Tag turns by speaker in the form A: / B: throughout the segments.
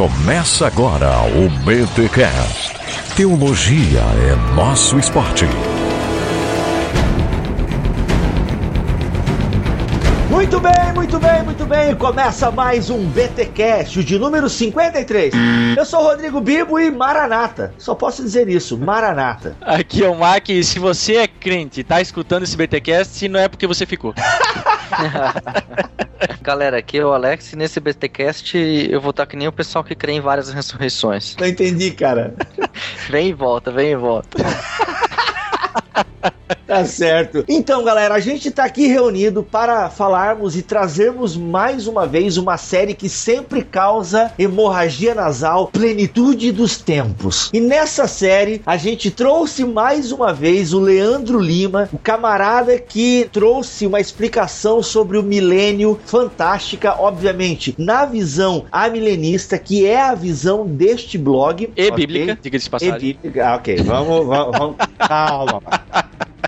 A: Começa agora o BTCast. Teologia é nosso esporte.
B: Muito bem, muito bem, muito bem. Começa mais um BTcast, de número 53. Eu sou o Rodrigo Bibo e Maranata. Só posso dizer isso, Maranata.
C: Aqui é o Mac e se você é crente e tá escutando esse BTcast, não é porque você ficou.
D: Galera, aqui é o Alex e nesse BTcast eu vou estar que nem o pessoal que crê em várias ressurreições.
B: Não entendi, cara.
D: vem e volta, vem e volta.
B: Tá certo. Então, galera, a gente tá aqui reunido para falarmos e trazermos mais uma vez uma série que sempre causa hemorragia nasal, plenitude dos tempos. E nessa série, a gente trouxe mais uma vez o Leandro Lima, o camarada que trouxe uma explicação sobre o milênio fantástica, obviamente, na visão amilenista, que é a visão deste blog.
C: E okay? bíblica, diga-se passagem.
B: E bíblica, ah, ok, vamos, vamos, vamos. calma.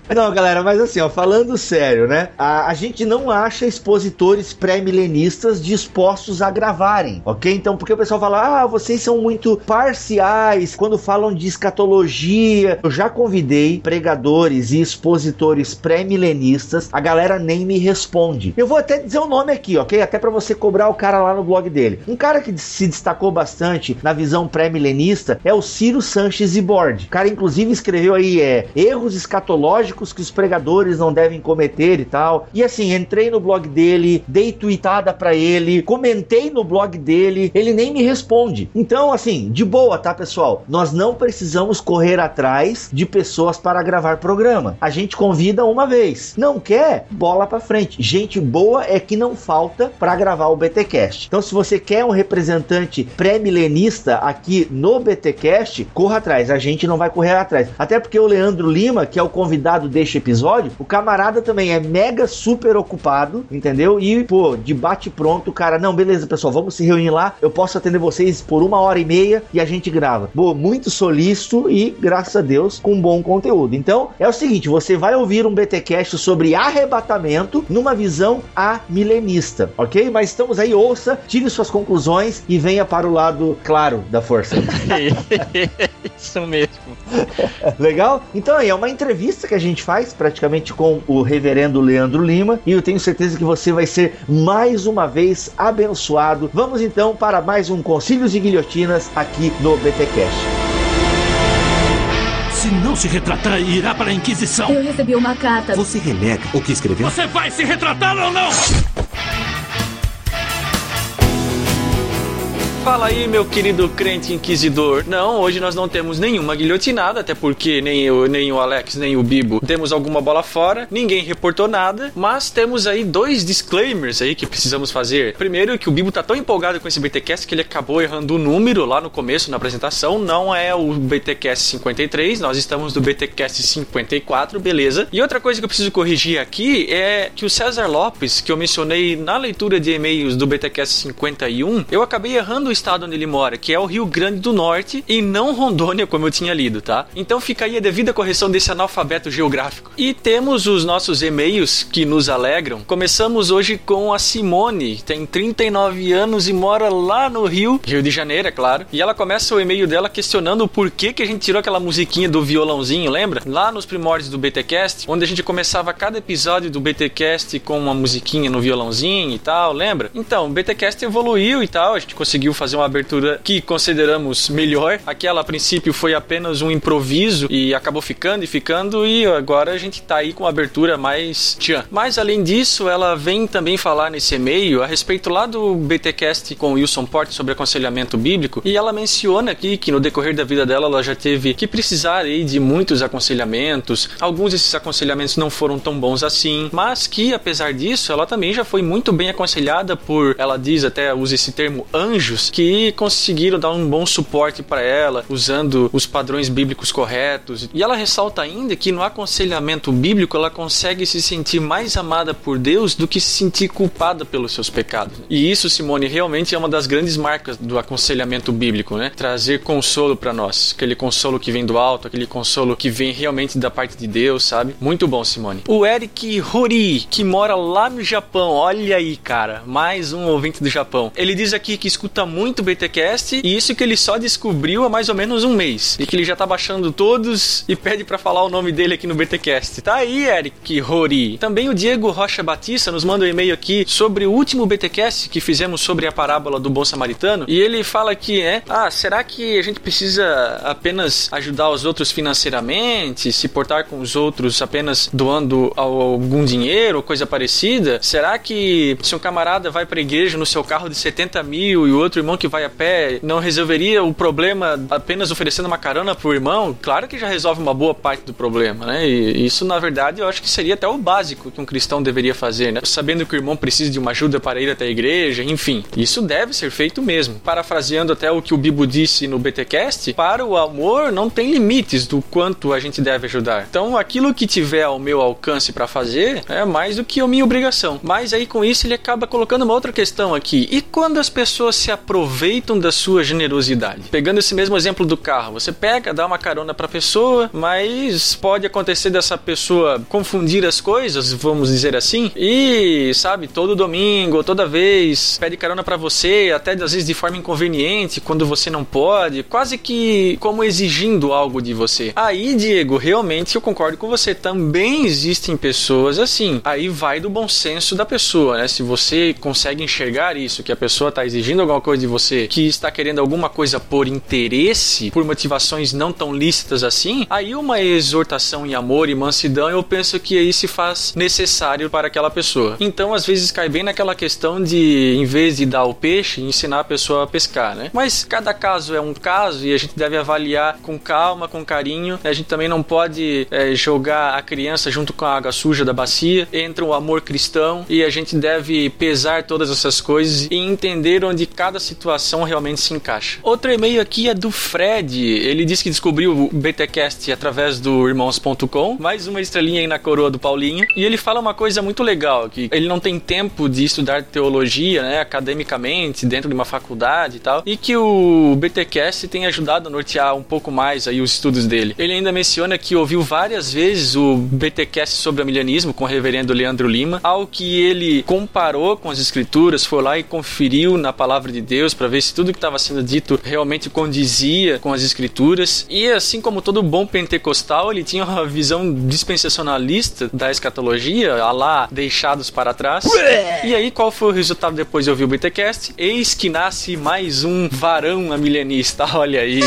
B: Não, galera, mas assim, ó, falando sério, né? A, a gente não acha expositores pré-milenistas dispostos a gravarem, ok? Então, porque o pessoal fala, ah, vocês são muito parciais quando falam de escatologia. Eu já convidei pregadores e expositores pré-milenistas, a galera nem me responde. Eu vou até dizer o nome aqui, ok? Até para você cobrar o cara lá no blog dele. Um cara que se destacou bastante na visão pré-milenista é o Ciro Sanches Ibord. O cara, inclusive, escreveu aí é, erros escatológicos que os pregadores não devem cometer e tal. E assim, entrei no blog dele, dei tweetada para ele, comentei no blog dele, ele nem me responde. Então, assim, de boa, tá, pessoal? Nós não precisamos correr atrás de pessoas para gravar programa. A gente convida uma vez. Não quer? Bola para frente. Gente boa é que não falta para gravar o BTcast. Então, se você quer um representante pré-milenista aqui no BTcast, corra atrás. A gente não vai correr atrás. Até porque o Leandro Lima, que é o convidado deste episódio, o camarada também é mega super ocupado, entendeu? E, pô, de bate pronto, o cara, não, beleza, pessoal, vamos se reunir lá, eu posso atender vocês por uma hora e meia e a gente grava. Pô, muito solícito e, graças a Deus, com bom conteúdo. Então, é o seguinte, você vai ouvir um BTcast sobre arrebatamento numa visão amilenista, ok? Mas estamos aí, ouça, tire suas conclusões e venha para o lado claro da força.
C: Isso mesmo.
B: Legal? Então aí, é uma entrevista que a gente faz praticamente com o reverendo Leandro Lima e eu tenho certeza que você vai ser mais uma vez abençoado. Vamos então para mais um Concílios e Guilhotinas aqui no BTcast.
E: Se não se retratar, irá para a Inquisição.
F: Eu recebi uma carta.
G: Você renega o que escreveu?
E: Você vai se retratar ou não?
C: Fala aí, meu querido crente inquisidor. Não, hoje nós não temos nenhuma guilhotinada, até porque nem eu, nem o Alex, nem o Bibo temos alguma bola fora, ninguém reportou nada, mas temos aí dois disclaimers aí que precisamos fazer. Primeiro, que o Bibo tá tão empolgado com esse BTcast que ele acabou errando o número lá no começo, na apresentação. Não é o BTcast 53, nós estamos no BTcast 54, beleza. E outra coisa que eu preciso corrigir aqui é que o César Lopes, que eu mencionei na leitura de e-mails do BTcast 51, eu acabei errando estado onde ele mora, que é o Rio Grande do Norte e não Rondônia, como eu tinha lido, tá? Então fica aí a devida correção desse analfabeto geográfico. E temos os nossos e-mails que nos alegram. Começamos hoje com a Simone, tem 39 anos e mora lá no Rio, Rio de Janeiro, é claro. E ela começa o e-mail dela questionando o porquê que a gente tirou aquela musiquinha do violãozinho, lembra? Lá nos primórdios do BTcast, onde a gente começava cada episódio do BTcast com uma musiquinha no violãozinho e tal, lembra? Então, o BTcast evoluiu e tal, a gente conseguiu fazer uma abertura que consideramos melhor. Aquela a princípio foi apenas um improviso e acabou ficando e ficando e agora a gente tá aí com uma abertura mais tchan. Mas além disso, ela vem também falar nesse e-mail a respeito lá do BTcast com Wilson Porte sobre aconselhamento bíblico e ela menciona aqui que no decorrer da vida dela ela já teve que precisar aí de muitos aconselhamentos. Alguns desses aconselhamentos não foram tão bons assim, mas que apesar disso, ela também já foi muito bem aconselhada por, ela diz até usa esse termo anjos que conseguiram dar um bom suporte para ela, usando os padrões bíblicos corretos. E ela ressalta ainda que no aconselhamento bíblico ela consegue se sentir mais amada por Deus do que se sentir culpada pelos seus pecados. E isso, Simone, realmente é uma das grandes marcas do aconselhamento bíblico, né? Trazer consolo para nós, aquele consolo que vem do alto, aquele consolo que vem realmente da parte de Deus, sabe? Muito bom, Simone. O Eric Hori, que mora lá no Japão, olha aí, cara, mais um ouvinte do Japão. Ele diz aqui que escuta muito muito o BTcast e isso que ele só descobriu há mais ou menos um mês. E que ele já tá baixando todos e pede para falar o nome dele aqui no BTcast. Tá aí, Eric Rori. Também o Diego Rocha Batista nos manda um e-mail aqui sobre o último BTcast que fizemos sobre a parábola do bom samaritano e ele fala que é, ah, será que a gente precisa apenas ajudar os outros financeiramente, se portar com os outros apenas doando algum dinheiro ou coisa parecida? Será que se um camarada vai para a igreja no seu carro de 70 mil e o outro irmão que vai a pé não resolveria o problema apenas oferecendo uma carona pro irmão? Claro que já resolve uma boa parte do problema, né? E isso, na verdade, eu acho que seria até o básico que um cristão deveria fazer, né? Sabendo que o irmão precisa de uma ajuda para ir até a igreja, enfim. Isso deve ser feito mesmo. Parafraseando até o que o Bibo disse no BTcast, para o amor não tem limites do quanto a gente deve ajudar. Então, aquilo que tiver ao meu alcance para fazer é mais do que a minha obrigação. Mas aí com isso ele acaba colocando uma outra questão aqui. E quando as pessoas se aproveitam da sua generosidade? Pegando esse mesmo exemplo do carro, você pega, dá uma carona para a pessoa, mas pode acontecer dessa pessoa confundir as coisas, vamos dizer assim, e sabe, todo domingo, toda vez pede carona para você, até às vezes de forma inconveniente, quando você não pode, quase que como exigindo algo de você. Aí, Diego, realmente eu concordo com você, também existem pessoas assim. Aí vai do bom senso da pessoa, né? Se você consegue enxergar isso, que a pessoa está exigindo alguma coisa de você, que está querendo alguma coisa por interesse, por motivações não tão lícitas assim, aí uma exortação em amor e mansidão, eu penso que aí se faz necessário para aquela pessoa. Então, às vezes cai bem naquela questão de, em vez de dar o peixe, ensinar a pessoa a pescar, né? Mas cada caso é um caso e a gente deve avaliar com calma, com carinho. A gente também não pode é, jogar a criança junto com a água suja da bacia. Entra o amor cristão e a gente deve pesar todas essas coisas e entender onde cada situação realmente se encaixa. Outro e-mail aqui é do Fred. Ele disse que descobriu o BTcast através do irmãos.com. Mais uma estrelinha aí na coroa do Paulinho. E ele fala uma coisa muito legal, que ele não tem tempo de estudar teologia, né, academicamente, dentro de uma faculdade e tal, e que o BTcast tem ajudado a nortear um pouco mais aí os estudos dele. Ele ainda menciona que ouviu várias vezes o BTcast sobre amilanismo com o reverendo Leandro Lima, ao que ele comparou com as escrituras, foi lá e conferiu na palavra de Deus para ver se tudo que estava sendo dito realmente condizia com as escrituras. E assim como todo bom pentecostal, ele tinha uma visão dispensacionalista da escatologia, a lá deixados para trás. E aí qual foi o resultado depois de ouvir o BTcast? Eis que nasce mais um varão amilenista. Olha aí.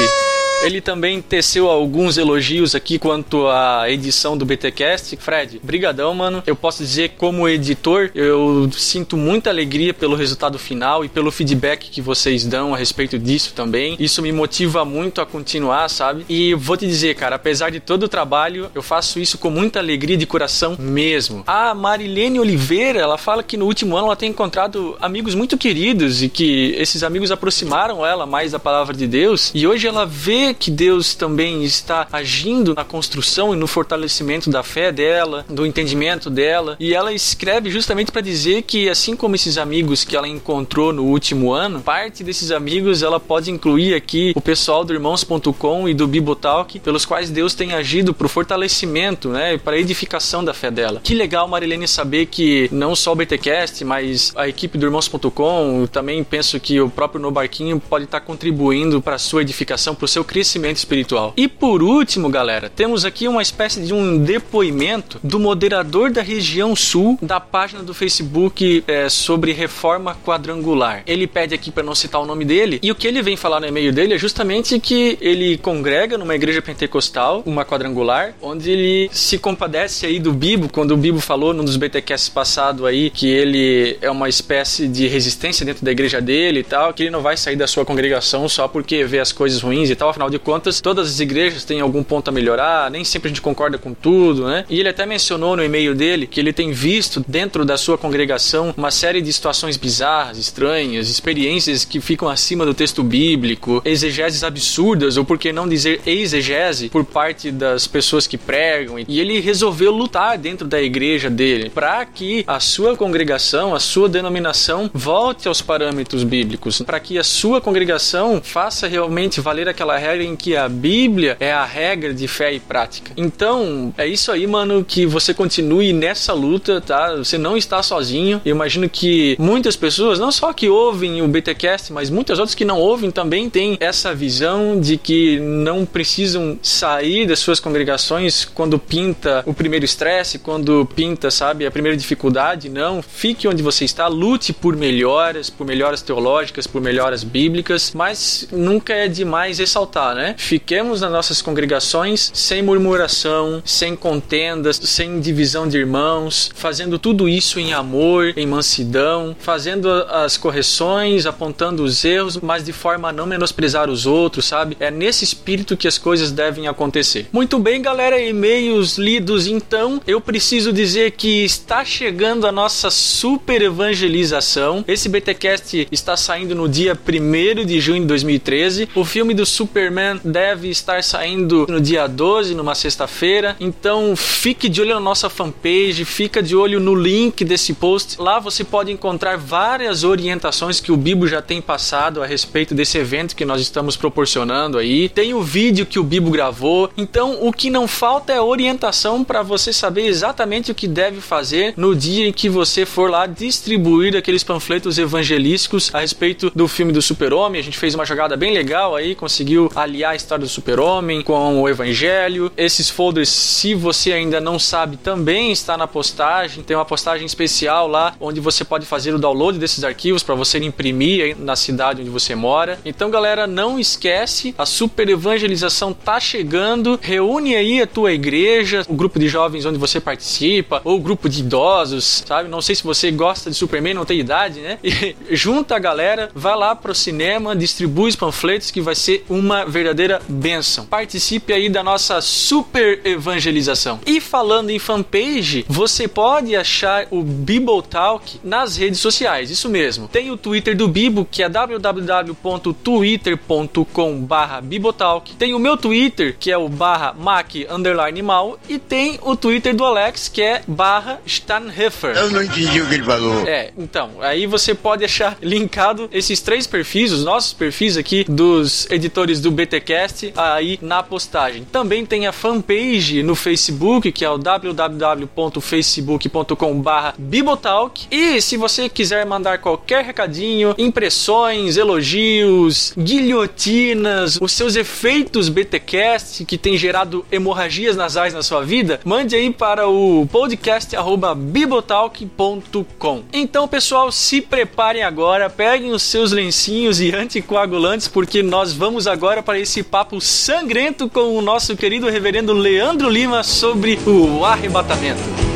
C: Ele também teceu alguns elogios aqui quanto à edição do BTcast. Fred, brigadão, mano. Eu posso dizer como editor, eu sinto muita alegria pelo resultado final e pelo feedback que vocês dão a respeito disso também. Isso me motiva muito a continuar, sabe? E vou te dizer, cara, apesar de todo o trabalho, eu faço isso com muita alegria de coração mesmo. A Marilene Oliveira, ela fala que no último ano ela tem encontrado amigos muito queridos e que esses amigos aproximaram ela mais da palavra de Deus. E hoje ela vê que Deus também está agindo na construção e no fortalecimento da fé dela, do entendimento dela. E ela escreve justamente para dizer que, assim como esses amigos que ela encontrou no último ano, parte desses amigos ela pode incluir aqui o pessoal do irmãos.com e do Bibotalk, pelos quais Deus tem agido para o fortalecimento, né, para a edificação da fé dela. Que legal, Marilene, saber que não só o BTcast, mas a equipe do irmãos.com, também penso que o próprio No Barquinho pode estar contribuindo para a sua edificação, para o seu espiritual. E por último, galera, temos aqui uma espécie de um depoimento do moderador da região sul da página do Facebook é, sobre reforma quadrangular. Ele pede aqui para não citar o nome dele e o que ele vem falar no e-mail dele é justamente que ele congrega numa igreja pentecostal, uma quadrangular, onde ele se compadece aí do Bibo, quando o Bibo falou num dos BTcasts passado aí que ele é uma espécie de resistência dentro da igreja dele e tal, que ele não vai sair da sua congregação só porque vê as coisas ruins e tal, afinal de contas, todas as igrejas têm algum ponto a melhorar, nem sempre a gente concorda com tudo, né? E ele até mencionou no e-mail dele que ele tem visto dentro da sua congregação uma série de situações bizarras, estranhas, experiências que ficam acima do texto bíblico, exegeses absurdas, ou por que não dizer exegese, por parte das pessoas que pregam. E ele resolveu lutar dentro da igreja dele para que a sua congregação, a sua denominação volte aos parâmetros bíblicos, para que a sua congregação faça realmente valer aquela regra considerem que a Bíblia é a regra de fé e prática. Então, é isso aí, mano, que você continue nessa luta, tá? Você não está sozinho. Eu imagino que muitas pessoas, não só que ouvem o BTcast, mas muitas outras que não ouvem também têm essa visão de que não precisam sair das suas congregações quando pinta o primeiro estresse, quando pinta, sabe, a primeira dificuldade. Não, fique onde você está, lute por melhoras, por melhoras teológicas, por melhoras bíblicas, mas nunca é demais ressaltar, né? Fiquemos nas nossas congregações sem murmuração, sem contendas, sem divisão de irmãos, fazendo tudo isso em amor, em mansidão, fazendo as correções, apontando os erros, mas de forma a não menosprezar os outros, sabe? É nesse espírito que as coisas devem acontecer. Muito bem, galera, e-mails lidos então. Eu preciso dizer que está chegando a nossa super evangelização. Esse BTcast está saindo no dia 1 de junho de 2013. O filme do Superman deve estar saindo no dia 12, numa sexta-feira. Então fique de olho na nossa fanpage, fica de olho no link desse post. Lá você pode encontrar várias orientações que o Bibo já tem passado a respeito desse evento que nós estamos proporcionando aí. Tem o vídeo que o Bibo gravou. Então o que não falta é orientação para você saber exatamente o que deve fazer no dia em que você for lá distribuir aqueles panfletos evangelísticos a respeito do filme do Super-Homem. A gente fez uma jogada bem legal aí, conseguiu aliar a história do Super-Homem com o Evangelho. Esses folders, se você ainda não sabe, também está na postagem. Tem uma postagem especial lá onde você pode fazer o download desses arquivos para você imprimir na cidade onde você mora. Então, galera, não esquece, a super evangelização tá chegando. Reúne aí a tua igreja, o grupo de jovens onde você participa, ou o grupo de idosos, sabe? Não sei se você gosta de Superman, não tem idade, né? E junta a galera, vai lá pro cinema, distribui os panfletos que vai ser uma verdadeira benção. Participe aí da nossa super evangelização. E falando em fanpage, você pode achar o Bible Talk nas redes sociais, isso mesmo. Tem o Twitter do Bibo, que é www.twitter.com/bibotalk. Tem o meu Twitter, que é o barra mac underline mal, e tem o Twitter do Alex, que é barra Stanheffer.
F: Eu não entendi o que ele falou.
C: É, então, aí você pode achar linkado esses três perfis, os nossos perfis aqui dos editores do BTcast aí na postagem. Também tem a fanpage no Facebook, que é o www.facebook.com/bibotalk. E se você quiser mandar qualquer recadinho, impressões, elogios, guilhotinas, os seus efeitos BTcast que tem gerado hemorragias nasais na sua vida, mande aí para o podcast@bibotalk.com. Então, pessoal, se preparem agora, peguem os seus lencinhos e anticoagulantes porque nós vamos agora para esse papo sangrento com o nosso querido reverendo Leandro Lima sobre o arrebatamento.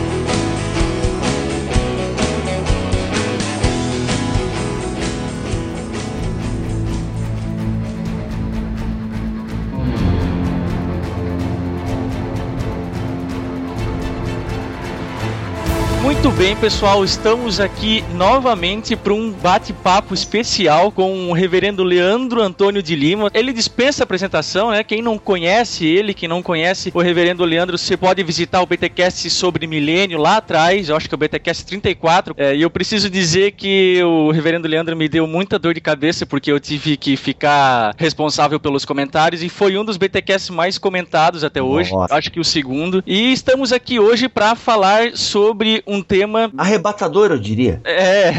C: Muito bem, pessoal, estamos aqui novamente para um bate-papo especial com o reverendo Leandro Antônio de Lima. Ele dispensa apresentação, né? Quem não conhece ele, quem não conhece o reverendo Leandro, você pode visitar o BTcast sobre milênio lá atrás, eu acho que é o BTcast 34. É, e eu preciso dizer que o reverendo Leandro me deu muita dor de cabeça porque eu tive que ficar responsável pelos comentários e foi um dos BTcasts mais comentados até hoje.
B: Nossa.
C: Acho que o segundo. E estamos aqui hoje para falar sobre um tema
B: Arrebatador, eu diria.
C: é,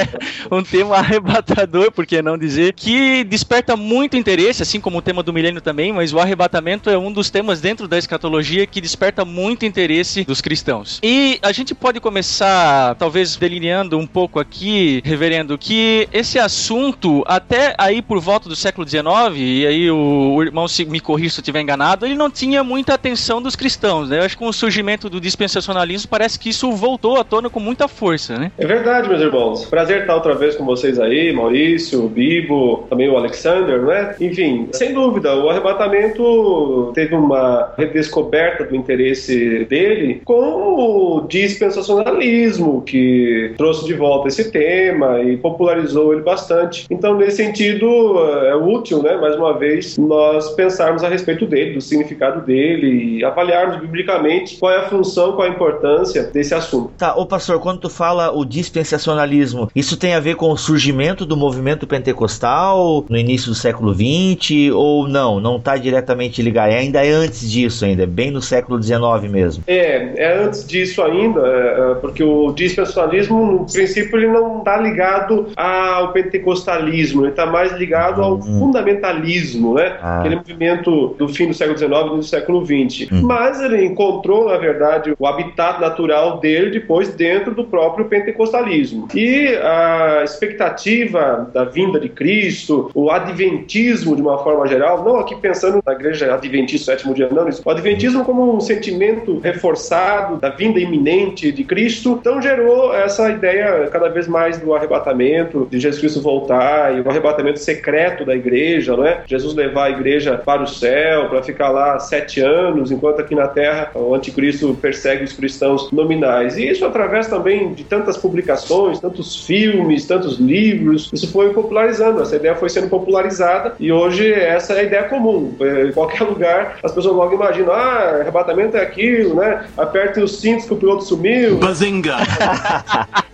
C: um tema arrebatador, por que não dizer, que desperta muito interesse, assim como o tema do milênio também, mas o arrebatamento é um dos temas dentro da escatologia que desperta muito interesse dos cristãos. E a gente pode começar, talvez, delineando um pouco aqui, reverendo, que esse assunto, até aí por volta do século XIX, e aí o, o irmão se me corrija se eu estiver enganado, ele não tinha muita atenção dos cristãos, né? Eu acho que com o surgimento do dispensacionalismo, parece que isso voltou à tona com muita força, né?
G: É verdade, meus irmãos. Prazer estar outra vez com vocês aí, Maurício, Bibo, também o Alexander, não é? Enfim, sem dúvida, o arrebatamento teve uma redescoberta do interesse dele com o dispensacionalismo, que trouxe de volta esse tema e popularizou ele bastante. Então, nesse sentido, é útil, né, mais uma vez, nós pensarmos a respeito dele, do significado dele e avaliarmos biblicamente qual é a função, qual a importância desse assunto.
B: Tá, ô pastor, quando tu fala o dispensacionalismo, isso tem a ver com o surgimento do movimento pentecostal no início do século XX ou não? Não está diretamente ligado? É, ainda é antes disso, ainda, é bem no século XIX mesmo.
G: É, é antes disso ainda, é, é, porque o dispensacionalismo, no princípio, ele não está ligado ao pentecostalismo, ele está mais ligado ao
B: Uhum.
G: fundamentalismo, né?
B: Ah.
G: Aquele movimento do fim do século XIX e do século XX.
B: Uhum.
G: Mas ele encontrou, na verdade, o habitat natural dele depois dentro do próprio pentecostalismo. E a expectativa da vinda de Cristo, o adventismo de uma forma geral, não aqui pensando na igreja adventista sétimo dia, não, o adventismo como um sentimento reforçado da vinda iminente de Cristo, então gerou essa ideia cada vez mais do arrebatamento, de Jesus Cristo voltar e o arrebatamento secreto da igreja, não é? Jesus levar a igreja para o céu, para ficar lá sete anos, enquanto aqui na terra o anticristo persegue os cristãos nominais. E isso através também de tantas publicações, tantos filmes, tantos livros, isso foi popularizando, essa ideia foi sendo popularizada e hoje essa é a ideia comum. É, Em qualquer lugar as pessoas logo imaginam, ah, arrebatamento é aquilo, né? Aperte os cintos que o piloto sumiu,
E: Bazinga!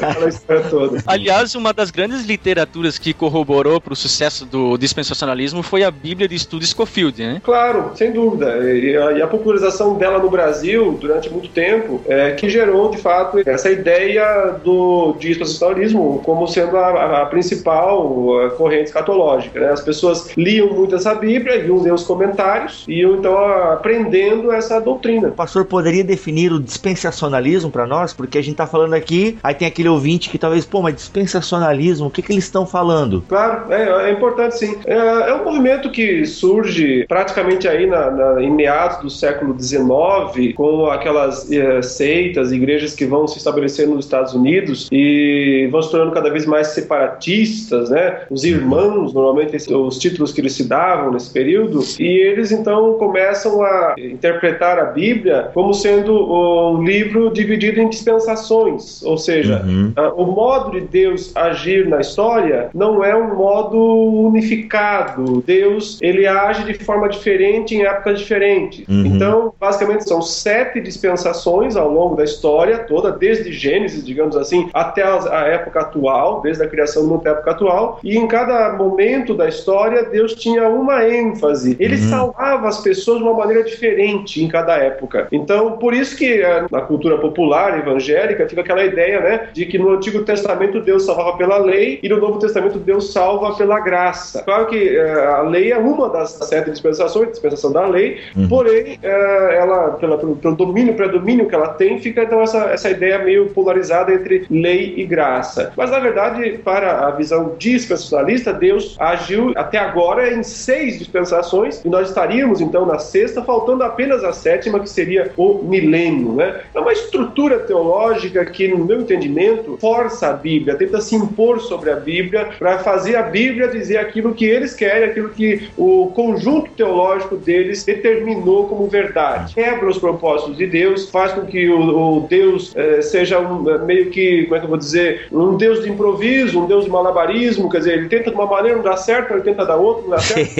G: aquela história toda.
D: Aliás, uma das grandes literaturas que corroborou para o sucesso do dispensacionalismo foi a Bíblia de Estudo Scofield, né?
G: Claro, sem dúvida. E a, e a popularização dela no Brasil durante muito tempo é que gerou, de fato, essa ideia do dispensacionalismo como sendo a, a- a principal eh, corrente escatológica. Né? As pessoas liam muito essa Bíblia, iam ler os comentários e iam então aprendendo essa doutrina.
B: O pastor poderia definir o dispensacionalismo para nós? Porque a gente tá falando aqui, aí tem aquele ouvinte que talvez, pô, mas dispensacionalismo, o que, que eles estão falando?
G: Claro, é, é importante sim. É, é um movimento que surge praticamente aí na, na- em meados do século XIX, com aquelas eh, seitas, igrejas que vão se estabelecer nos Estados Unidos e vão se tornando cada vez mais separatistas, né? Os irmãos, normalmente os títulos que eles se davam nesse período, e eles então começam a interpretar a Bíblia como sendo um livro dividido em dispensações, ou seja,
B: Uhum.
G: o modo de Deus agir na história não é um modo unificado. Deus, ele age de forma diferente em épocas diferentes.
B: Uhum.
G: Então, basicamente, são sete dispensações ao longo da história toda, desde Gênesis, digamos assim, até a época atual, desde a criação do mundo até a época atual. E em cada momento da história, Deus tinha uma ênfase. Ele
B: Uhum.
G: salvava as pessoas de uma maneira diferente em cada época. Então, por isso que eh, na cultura popular evangélica fica aquela ideia, né, de que no Antigo Testamento Deus salvava pela lei e no Novo Testamento Deus salva pela graça. Claro que eh, a lei é uma das sete dispensações, a dispensação da lei,
B: Uhum.
G: porém, eh, ela, pela, pelo, pelo domínio, predomínio que ela tem, fica então essa, essa ideia meio polarizada entre lei e graça. Mas, na verdade, para a visão dispensacionalista, Deus agiu até agora em seis dispensações e nós estaríamos então na sexta, faltando apenas a sétima, que seria o milênio. Né? É uma estrutura teológica que, no meu entendimento, força a Bíblia, tenta se impor sobre a Bíblia para fazer a Bíblia dizer aquilo que eles querem, aquilo que o conjunto teológico deles determinou como verdade. Quebra os propósitos de Deus, faz com que o, o Deus eh, seja um, eh, meio que, como é que eu vou dizer, um Deus de improviso, um Deus de malabarismo, quer dizer, ele tenta de uma maneira, não dá certo, ele tenta da outra, não dá certo.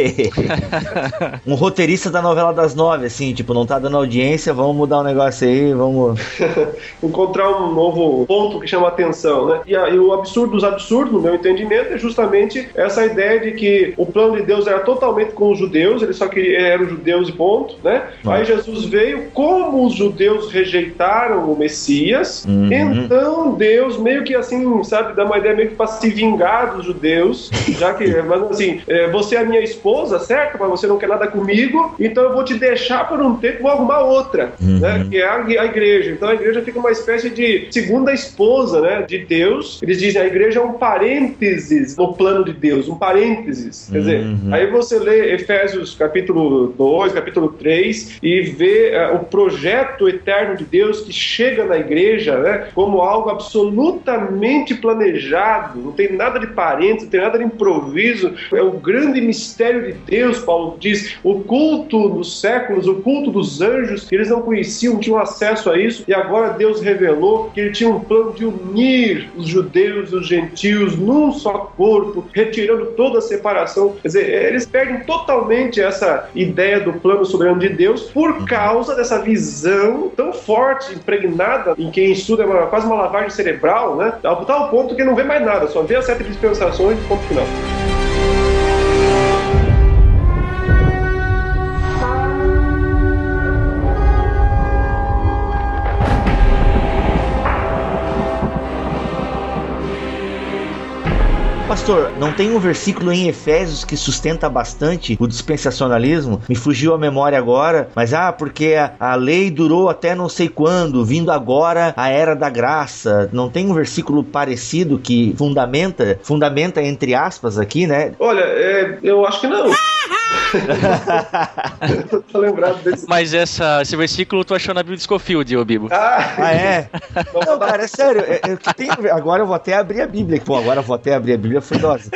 B: um roteirista da novela das nove, assim, tipo, não tá dando audiência, vamos mudar um negócio aí, vamos.
G: encontrar um novo ponto que chama atenção, né? E, a- e o absurdo dos absurdos, no meu entendimento, é justamente essa ideia de que o plano de Deus era totalmente com os judeus, ele só queria eram judeus e ponto, né? Aí Jesus veio, como os judeus rejeitaram o Messias,
B: Uhum.
G: então Deus meio que assim, sabe, dá uma ideia meio que para se vingar dos judeus, já que, mas assim, é, você é a minha esposa, certo? Mas você não quer nada comigo, então eu vou te deixar por um tempo, vou arrumar outra,
B: Uhum.
G: né? Que é a, a igreja. Então a igreja fica uma espécie de segunda esposa, né? De Deus. Eles dizem a igreja é um parênteses no plano de Deus, um parênteses. Quer dizer,
B: Uhum.
G: aí você lê Efésios capítulo 2, capítulo 3 e vê eh, o projeto eterno de Deus que chega na igreja, né? Como algo absolutamente planejado, não tem nada de parênteses, não tem nada de improviso. É o grande mistério de Deus, Paulo diz, o culto dos séculos, o culto dos anjos, eles não conheciam, não tinham acesso a isso, e agora Deus revelou que ele tinha um plano de unir os judeus e os gentios num só corpo, retirando toda a separação. Quer dizer, eles perdem totalmente essa ideia do plano soberano de Deus por causa dessa visão tão forte, impregnada em quem estuda, é uma, quase uma lavagem cerebral, né? Ao tal ponto que não vê mais nada, só vê as sete dispensações e ponto final.
B: Pastor, não tem um versículo em Efésios que sustenta bastante o dispensacionalismo? Me fugiu a memória agora, mas ah, porque a, a lei durou até não sei quando, vindo agora a era da graça. Não tem um versículo parecido que fundamenta, fundamenta entre aspas aqui, né?
G: Olha, é, eu acho que não. tô lembrado desse.
D: Mas essa, esse versículo tu achou na Bíblia de Scofield, ô Bibo.
B: Ah, ah é? Não, cara, é sério. É, é, tem, agora eu vou até abrir a Bíblia. Pô, agora eu vou até abrir a Bíblia, foi dose.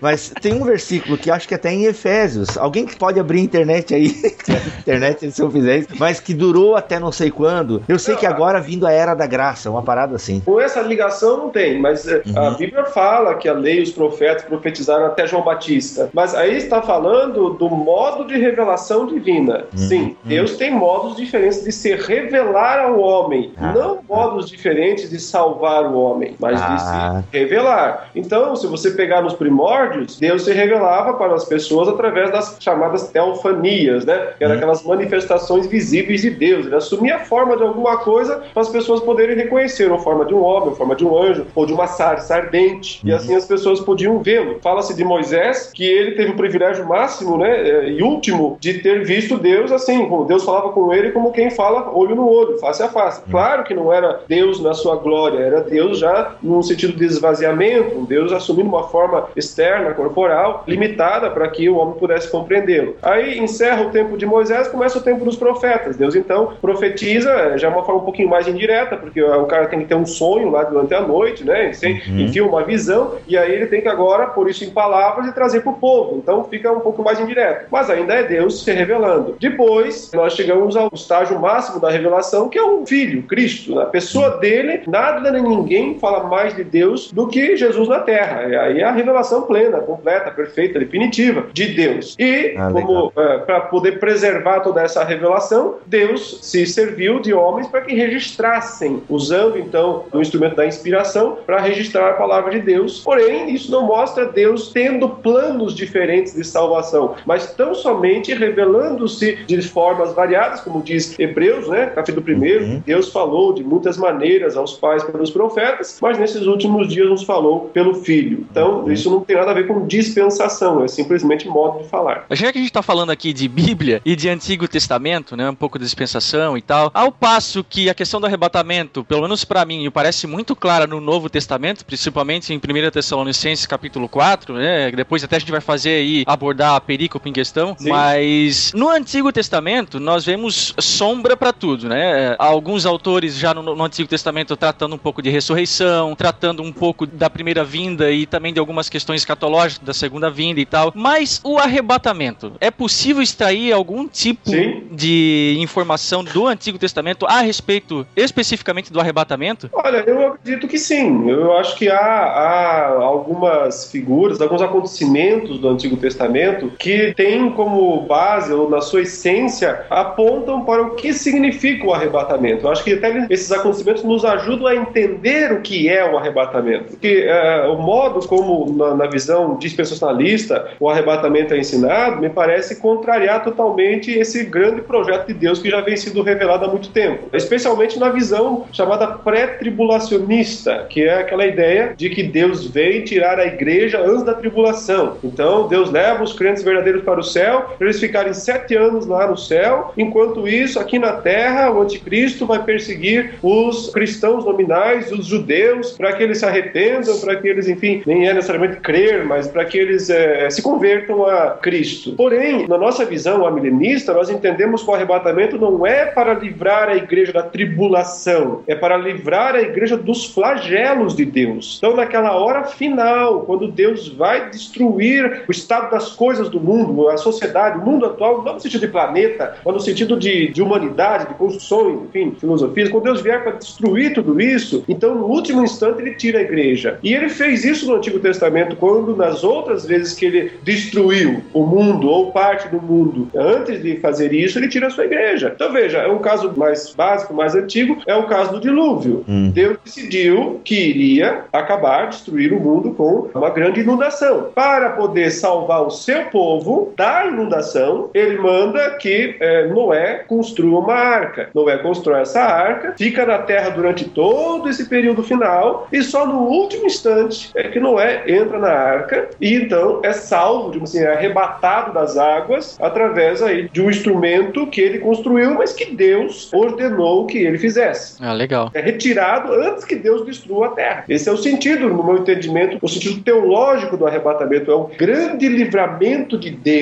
B: Mas tem um versículo que acho que até em Efésios. Alguém que pode abrir a internet aí, internet se eu fizer isso, mas que durou até não sei quando. Eu sei que agora vindo a era da graça, uma parada assim.
G: Com essa ligação não tem, mas é, uhum. a Bíblia fala que a lei e os profetas profetizaram até João Batista. Mas aí está falando do modo de revelação divina. Uhum. Sim, uhum. Deus tem modos diferentes de se revelar ao homem, ah. não modos diferentes de salvar o homem, mas ah. de se ah. revelar. Então, se você pegar nos primórdios, Deus se revelava para as pessoas através das chamadas teofanias, né? Que eram uhum. aquelas manifestações visíveis de Deus. Ele assumia a forma de alguma coisa para as pessoas poderem reconhecer, ou forma de um homem, ou forma de um anjo, ou de uma sarça ardente. E uhum. assim as pessoas podiam vê-lo. Fala-se de Moisés que ele teve o privilégio máximo, né? E último de ter visto Deus assim, como Deus falava com ele como quem fala olho no olho, face a face. Uhum. Claro que não era Deus na sua glória, era Deus já num sentido de esvaziamento, Deus assumindo uma forma externa, corporal, limitada para que o homem pudesse compreendê-lo. Aí encerra o tempo de Moisés, começa o tempo dos profetas. Deus então profetiza, é, já é uma forma um pouquinho mais indireta, porque o cara tem que ter um sonho lá durante a noite, né? Uhum. Enfia uma visão, e aí ele tem que agora pôr isso em palavras e trazer para o povo. Então fica um pouco mais indireto mas ainda é Deus se revelando. Depois, nós chegamos ao estágio máximo da revelação, que é o Filho, Cristo. A pessoa dele, nada nem ninguém fala mais de Deus do que Jesus na Terra. E aí é a revelação plena, completa, perfeita, definitiva de Deus. E, ah, como é, para poder preservar toda essa revelação, Deus se serviu de homens para que registrassem, usando então o instrumento da inspiração para registrar a palavra de Deus. Porém, isso não mostra Deus tendo planos diferentes de salvação, mas tão somente revelando-se de formas variadas, como diz Hebreus, né, capítulo 1, uhum. Deus falou de muitas maneiras aos pais pelos profetas, mas nesses últimos dias nos falou pelo Filho. Então, uhum. isso não tem nada a ver com dispensação, é simplesmente modo de falar.
D: Já que a gente está falando aqui de Bíblia e de Antigo Testamento, né, um pouco de dispensação e tal, ao passo que a questão do arrebatamento, pelo menos para mim, parece muito clara no Novo Testamento, principalmente em 1 Tessalonicenses capítulo 4, né, depois até a gente vai fazer aí, abordar a perícope em questão Sim. mas no Antigo Testamento nós vemos sombra para tudo, né? Alguns autores já no, no, Antigo Testamento tratando um pouco de ressurreição, tratando um pouco da primeira vinda e também de algumas questões escatológicas da segunda vinda e tal. Mas o arrebatamento, é possível extrair algum tipo Sim. de informação do Antigo Testamento a respeito especificamente do arrebatamento?
G: Olha, eu acredito que sim. Eu acho que há, há algumas figuras, alguns acontecimentos do Antigo Testamento que têm como base, ou na sua essência, apontam para o que significa o arrebatamento. Eu acho que até esses acontecimentos nos ajudam a entender o que é o arrebatamento. Porque é, o modo como, na, na, visão dispensacionalista, o arrebatamento é ensinado, me parece contrariar totalmente esse grande projeto de Deus que já vem sido revelado há muito tempo. Especialmente na visão chamada pré-tribulacionista, que é aquela ideia de que Deus vem tirar a igreja antes da tribulação. Então, Deus leva os crentes verdadeiros para o céu, para eles ficarem sete anos lá no céu. Enquanto isso, aqui na terra, o anticristo vai perseguir os cristãos nominais, os judeus, para que eles se arrependam, para que eles, enfim, nem é necessariamente crer, mas para que eles é, se convertam a Cristo. Porém, na nossa visão amilenista, nós entendemos que o arrebatamento não é para livrar a igreja da tribulação, é para livrar a igreja dos flagelos de Deus. Então, naquela hora final, quando Deus vai destruir o estado das coisas do mundo, mundo, a sociedade, o mundo atual, não no sentido de planeta, mas no sentido de, de humanidade, de construções, enfim, filosofias, quando Deus vier para destruir tudo isso, então no último instante ele tira a igreja. E ele fez isso no Antigo Testamento, quando nas outras vezes que ele destruiu o mundo ou parte do mundo, antes de fazer isso, ele tira a sua igreja. Então veja, é um caso mais básico, mais antigo, é o caso do dilúvio. Hum. Deus decidiu que iria acabar, destruir o mundo com uma grande inundação. Para poder salvar o seu povo da inundação, ele manda que é, Noé construa uma arca. Noé constrói essa arca, fica na terra durante todo esse período final e só no último instante é que Noé entra na arca e então é salvo, digamos assim, é arrebatado das águas através aí de um instrumento que ele construiu, mas que Deus ordenou que ele fizesse.
D: Ah, legal.
G: É retirado antes que Deus destrua a terra. Esse é o sentido, no meu entendimento, o sentido teológico do arrebatamento é o grande livramento de Deus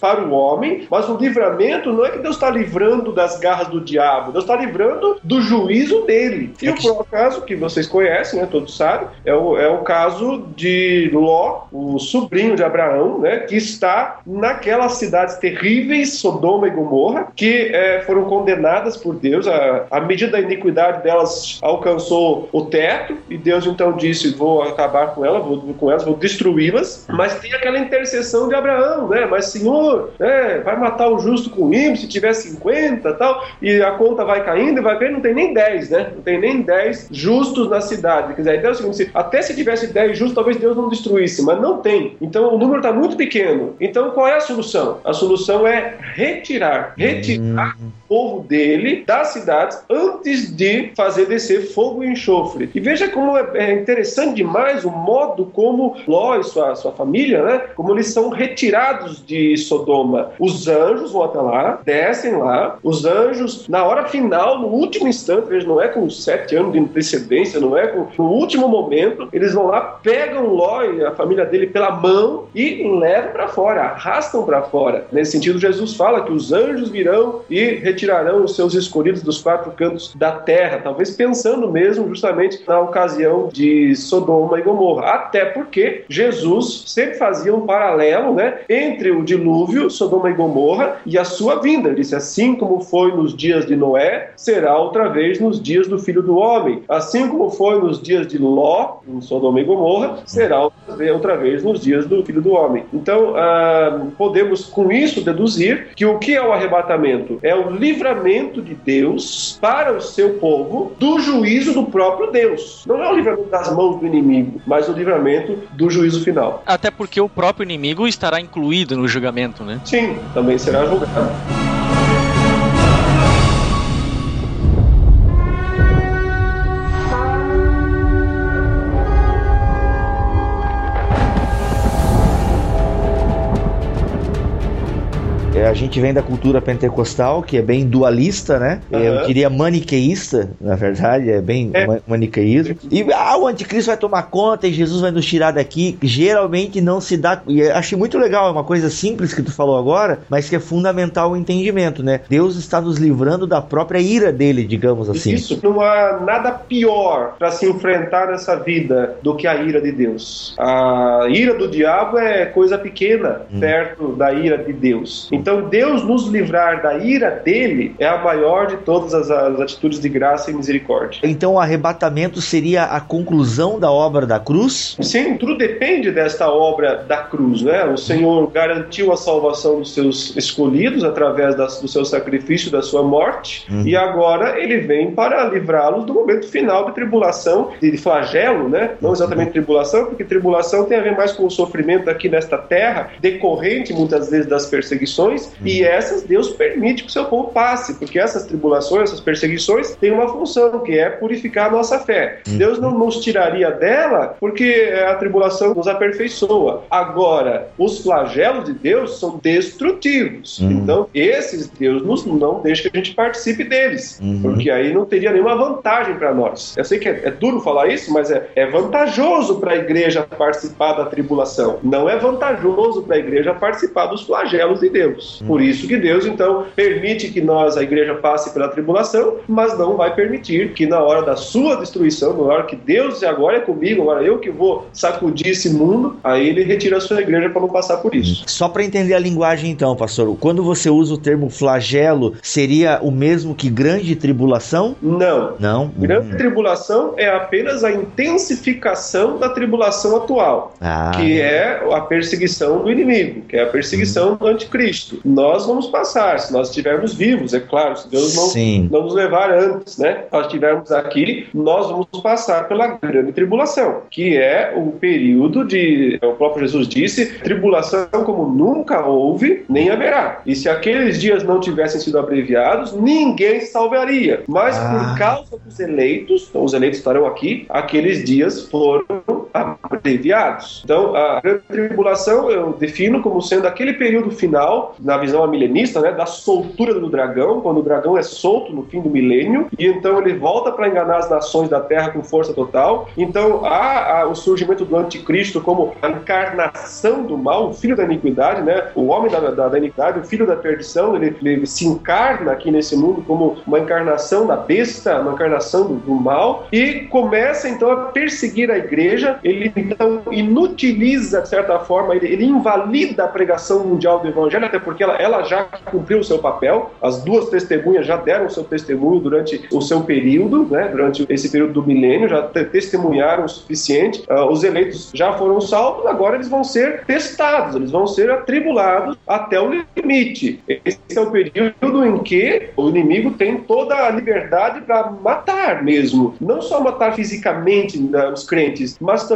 G: para o homem, mas o livramento não é que Deus está livrando das garras do diabo, Deus está livrando do juízo dele. E o próprio caso que vocês conhecem, né, todos sabem, é o, é o caso de Ló, o sobrinho de Abraão, né, que está naquelas cidades terríveis, Sodoma e Gomorra, que é, foram condenadas por Deus. A, a medida da iniquidade delas alcançou o teto e Deus então disse: Vou acabar com elas, vou com elas, vou destruí-las. Mas tem aquela intercessão de Abraão, né? Mas Senhor, né, vai matar o justo com ímpio se tiver 50 tal, e a conta vai caindo e vai caindo, não tem nem 10, né? Não tem nem 10 justos na cidade. Quer dizer, então seguinte: até se tivesse 10 justos, talvez Deus não destruísse, mas não tem. Então o número está muito pequeno. Então qual é a solução? A solução é retirar, retirar hum. Povo dele das cidades antes de fazer descer fogo e enxofre. E veja como é, é interessante demais o modo como Ló e sua, sua família, né, como eles são retirados de Sodoma. Os anjos vão até lá, descem lá, os anjos, na hora final, no último instante, veja, não é com sete anos de antecedência, não é com, no último momento, eles vão lá, pegam Ló e a família dele pela mão e levam para fora, arrastam para fora. Nesse sentido, Jesus fala que os anjos virão e retirarão os seus escolhidos dos quatro cantos da terra, talvez pensando mesmo justamente na ocasião de Sodoma e Gomorra. Até porque Jesus sempre fazia um paralelo né, entre o dilúvio, Sodoma e Gomorra, e a sua vinda. Ele disse: assim como foi nos dias de Noé, será outra vez nos dias do filho do homem. Assim como foi nos dias de Ló, em Sodoma e Gomorra, será outra vez nos dias do filho do homem. Então, ah, podemos com isso deduzir que o que é o arrebatamento? É o livramento de Deus para o seu povo do juízo do próprio Deus. Não é o livramento das mãos do inimigo, mas o livramento do juízo final.
D: Até porque o próprio inimigo estará incluído no julgamento, né?
G: Sim, também será julgado.
B: A gente vem da cultura pentecostal, que é bem dualista, né? Uhum. Eu diria maniqueísta, na verdade, é bem é. maniqueísmo. E ah, o anticristo vai tomar conta e Jesus vai nos tirar daqui. Geralmente não se dá. E achei muito legal, é uma coisa simples que tu falou agora, mas que é fundamental o entendimento, né? Deus está nos livrando da própria ira dele, digamos assim.
G: Isso, não há nada pior para se enfrentar nessa vida do que a ira de Deus. A ira do diabo é coisa pequena hum. perto da ira de Deus. Então, então, Deus nos livrar da ira dele é a maior de todas as, as atitudes de graça e misericórdia.
B: Então, o arrebatamento seria a conclusão da obra da cruz?
G: Sim, tudo depende desta obra da cruz, né? O Senhor garantiu a salvação dos seus escolhidos através das, do seu sacrifício, da sua morte, uhum. e agora ele vem para livrá-los do momento final de tribulação, de flagelo, né? Não exatamente tribulação, porque tribulação tem a ver mais com o sofrimento aqui nesta terra, decorrente muitas vezes das perseguições, e uhum. essas Deus permite que o seu povo passe, porque essas tribulações, essas perseguições têm uma função, que é purificar a nossa fé. Uhum. Deus não nos tiraria dela porque a tribulação nos aperfeiçoa. Agora, os flagelos de Deus são destrutivos. Uhum. Então, esses Deus nos, não deixa que a gente participe deles, uhum. porque aí não teria nenhuma vantagem para nós. Eu sei que é, é, duro falar isso, mas é, é vantajoso para a igreja participar da tribulação. Não é vantajoso para a igreja participar dos flagelos de Deus. Por isso que Deus, então, permite que nós, a igreja, passe pela tribulação, mas não vai permitir que na hora da sua destruição, na hora que Deus agora é comigo, agora eu que vou sacudir esse mundo, aí ele retira a sua igreja para não passar por isso.
B: Só para entender a linguagem então, pastor, quando você usa o termo flagelo, seria o mesmo que grande tribulação?
G: Não.
B: Não.
G: Grande
B: Hum.
G: tribulação é apenas a intensificação da tribulação atual,
B: Ah.
G: que é a perseguição do inimigo, que é a perseguição do anticristo. Nós vamos passar, se nós estivermos vivos, é claro, se Deus não,
B: Sim.
G: não nos levar antes, né? Se nós estivermos aqui, nós vamos passar pela grande tribulação, que é o período de, o próprio Jesus disse, tribulação como nunca houve, nem haverá. E se aqueles dias não tivessem sido abreviados, ninguém se salvaria. Mas
B: Ah.
G: por causa dos eleitos, então os eleitos estarão aqui, aqueles dias foram abreviados. Então, a grande tribulação eu defino como sendo aquele período final, na visão amilenista, né, da soltura do dragão, quando o dragão é solto no fim do milênio, e então ele volta para enganar as nações da terra com força total. Então, há, há o surgimento do anticristo como a encarnação do mal, o filho da iniquidade, né, o homem da, da, da iniquidade, o filho da perdição, ele, ele se encarna aqui nesse mundo como uma encarnação da besta, uma encarnação do, do mal, e começa então a perseguir a igreja. Ele então inutiliza, de certa forma, ele, ele invalida a pregação mundial do evangelho, até porque ela, ela já cumpriu o seu papel. As duas testemunhas já deram o seu testemunho durante o seu período, né, durante esse período do milênio, já te- testemunharam o suficiente. Ah, os eleitos já foram salvos, agora eles vão ser testados, eles vão ser atribulados até o limite. Esse é o período em que o inimigo tem toda a liberdade para matar mesmo. Não só matar fisicamente né, os crentes, mas também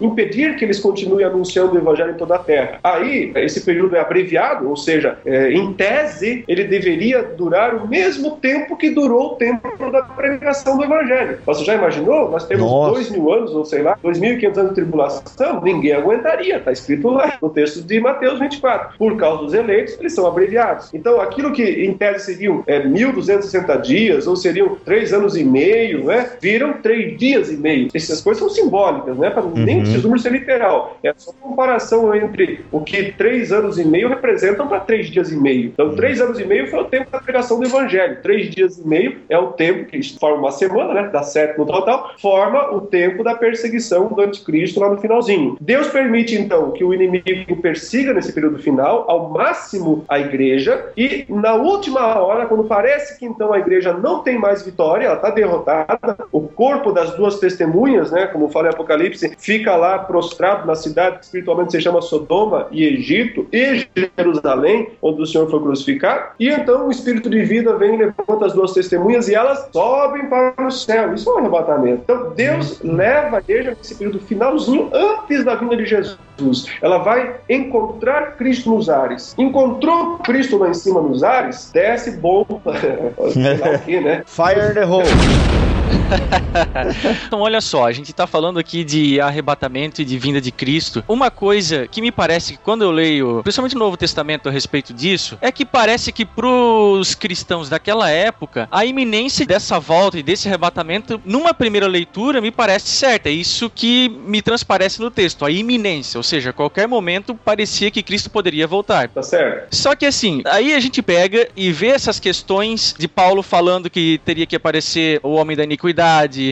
G: impedir que eles continuem anunciando o evangelho em toda a terra. Aí, esse período é abreviado, ou seja, é, em tese, ele deveria durar o mesmo tempo que durou o tempo da pregação do evangelho. Você já imaginou? Nós temos
B: Nossa.
G: dois mil anos, ou sei lá, dois mil e quinhentos anos de tribulação, ninguém aguentaria. Está escrito lá no texto de Mateus 24. Por causa dos eleitos, eles são abreviados. Então, aquilo que em tese seriam é, 1.260 dias, ou seriam três anos e meio, né? Viram três dias e meio. Essas coisas são simbólicas, né? Pra, Nem
B: Uhum.
G: precisa número ser literal. É só comparação entre o que três anos e meio representam para três dias e meio. Então, três anos e meio foi o tempo da pregação do evangelho. Três dias e meio é o tempo que forma uma semana, né? Dá sete no total, forma o tempo da perseguição do anticristo lá no finalzinho. Deus permite, então, que o inimigo persiga nesse período final ao máximo a igreja e na última hora, quando parece que então a igreja não tem mais vitória, ela está derrotada, o corpo das duas testemunhas, né, como fala em Apocalipse, fica lá prostrado na cidade que espiritualmente se chama Sodoma e Egito e Jerusalém, onde o Senhor foi crucificado. E então o espírito de vida vem e levanta as duas testemunhas e elas sobem para o céu. Isso é um arrebatamento. Então Deus leva a igreja nesse período finalzinho antes da vinda de Jesus. Ela vai encontrar Cristo nos ares. Encontrou Cristo lá em cima nos ares, desce bomba. Quê, né?
B: Fire the hole.
D: Então, olha só, a gente tá falando aqui de arrebatamento e de vinda de Cristo. Uma coisa que me parece que quando eu leio, principalmente no Novo Testamento a respeito disso, é que parece que pros cristãos daquela época, a iminência dessa volta e desse arrebatamento, numa primeira leitura, me parece certa. É isso que me transparece no texto, a iminência, ou seja, a qualquer momento parecia que Cristo poderia voltar.
G: Tá certo?
D: Só que assim, aí a gente pega e vê essas questões de Paulo falando que teria que aparecer o homem da iniquidade,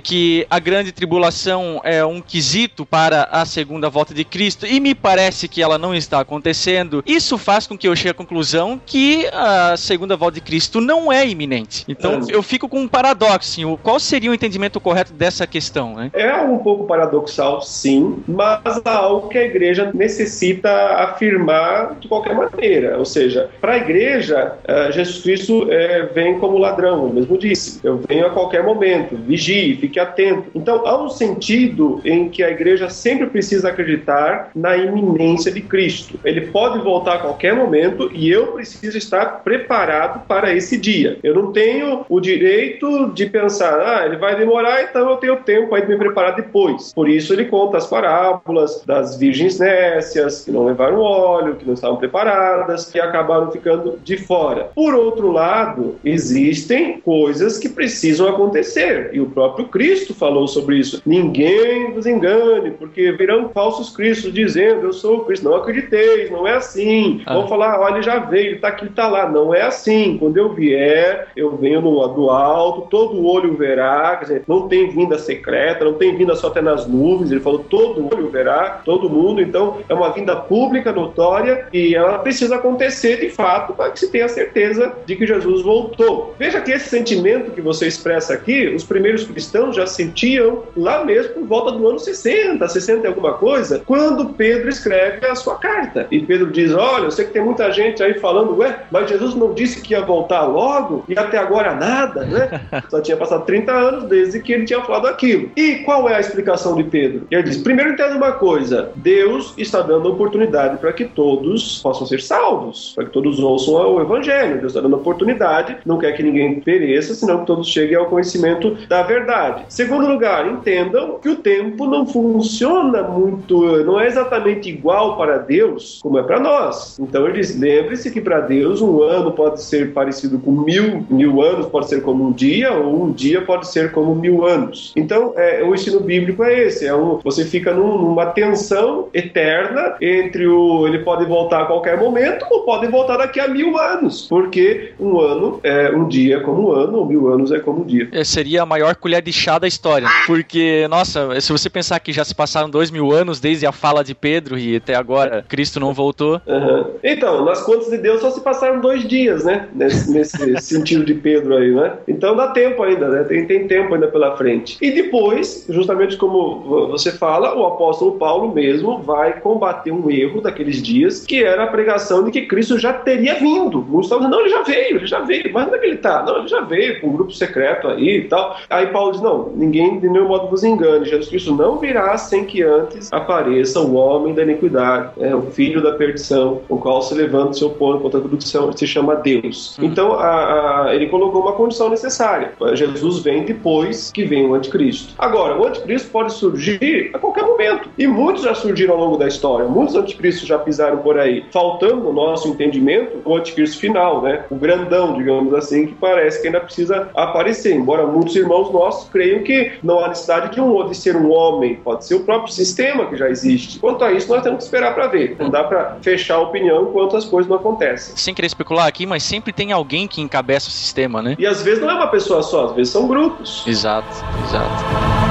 D: que a grande tribulação é um quesito para a segunda volta de Cristo, e me parece que ela não está acontecendo. Isso faz com que eu chegue à conclusão que a segunda volta de Cristo não é iminente. Então
G: Hum.
D: eu fico com um paradoxo. assim, Qual seria o entendimento correto dessa questão, né?
G: É um pouco paradoxal, sim, mas há algo que a igreja necessita afirmar de qualquer maneira. Ou seja, para a igreja, eh, Jesus Cristo eh, vem como ladrão, ele mesmo disse: Eu venho a qualquer momento, vigie, fique atento. Então, há um sentido em que a igreja sempre precisa acreditar na iminência de Cristo. Ele pode voltar a qualquer momento e eu preciso estar preparado para esse dia. Eu não tenho o direito de pensar, ah, ele vai demorar, então eu tenho tempo aí de me preparar depois. Por isso ele conta as parábolas das virgens nécias, que não levaram óleo, que não estavam preparadas, que acabaram ficando de fora. Por outro lado, existem coisas que precisam acontecer. E E o próprio Cristo falou sobre isso. Ninguém vos engane, porque virão falsos cristos dizendo: Eu sou o Cristo. Não acrediteis, não é assim. Ah. Vão falar: Olha, ele já veio, ele está aqui, ele está lá. Não é assim. Quando eu vier, eu venho no, do alto, todo olho verá. Quer dizer, não tem vinda secreta, não tem vinda só até nas nuvens. Ele falou: Todo olho verá, todo mundo. Então, é uma vinda pública, notória, e ela precisa acontecer de fato para que se tenha certeza de que Jesus voltou. Veja que esse sentimento que você expressa aqui, os primeiros cristãos já sentiam lá mesmo por volta do ano 60, 60 e alguma coisa, quando Pedro escreve a sua carta. E Pedro diz: Olha, eu sei que tem muita gente aí falando, ué, mas Jesus não disse que ia voltar logo e até agora nada, né? Só tinha passado 30 anos desde que ele tinha falado aquilo. E qual é a explicação de Pedro? Ele diz: primeiro entenda uma coisa, Deus está dando oportunidade para que todos possam ser salvos, para que todos ouçam o Evangelho. Deus está dando oportunidade, não quer que ninguém pereça, senão que todos cheguem ao conhecimento da verdade. Segundo lugar, entendam que o tempo não funciona muito, não é exatamente igual para Deus como é para nós. Então ele diz: lembre-se que para Deus um ano pode ser parecido com mil, mil anos pode ser como um dia, ou um dia pode ser como mil anos. Então é, o ensino bíblico é esse: é um, você fica num, numa tensão eterna entre o ele pode voltar a qualquer momento ou pode voltar daqui a mil anos, porque um ano é um dia como um ano, ou mil anos é como um dia.
D: É, seria a maior colher de chá da história, porque nossa, se você pensar que já se passaram dois mil anos desde a fala de Pedro e até agora Cristo não voltou.
G: Uhum. Então, nas contas de Deus só se passaram dois dias, né? Nesse, nesse sentido de Pedro aí, né? Então dá tempo ainda, né? Tem, tem tempo ainda pela frente. E depois, justamente como você fala, o apóstolo Paulo mesmo vai combater um erro daqueles dias, que era a pregação de que Cristo já teria vindo. Muitos estavam dizendo, não, ele já veio, ele já veio. Mas onde é que ele tá? Não, ele já veio com um grupo secreto aí e tal. Aí Paulo diz, não, ninguém de nenhum modo vos engane. Jesus Cristo não virá sem que antes apareça o homem da iniquidade, é, o filho da perdição, o qual se levanta o seu povo contra tudo que se chama Deus. Hum. Então, a, a, ele colocou uma condição necessária. Jesus vem depois que vem o anticristo. Agora, o anticristo pode surgir a qualquer momento. E muitos já surgiram ao longo da história. Muitos anticristos já pisaram por aí. Faltando, no nosso entendimento, o anticristo final, né? O grandão, digamos assim, que parece que ainda precisa aparecer. Embora muitos irmãos nossos creiam que não há necessidade de, um, de ser um homem, pode ser o próprio sistema que já existe. Quanto a isso, nós temos que esperar para ver. Não dá para fechar a opinião enquanto as coisas não acontecem.
D: Sem querer especular aqui, mas sempre tem alguém que encabeça o sistema, né?
G: E às vezes não é uma pessoa só, às vezes são grupos.
D: Exato, exato.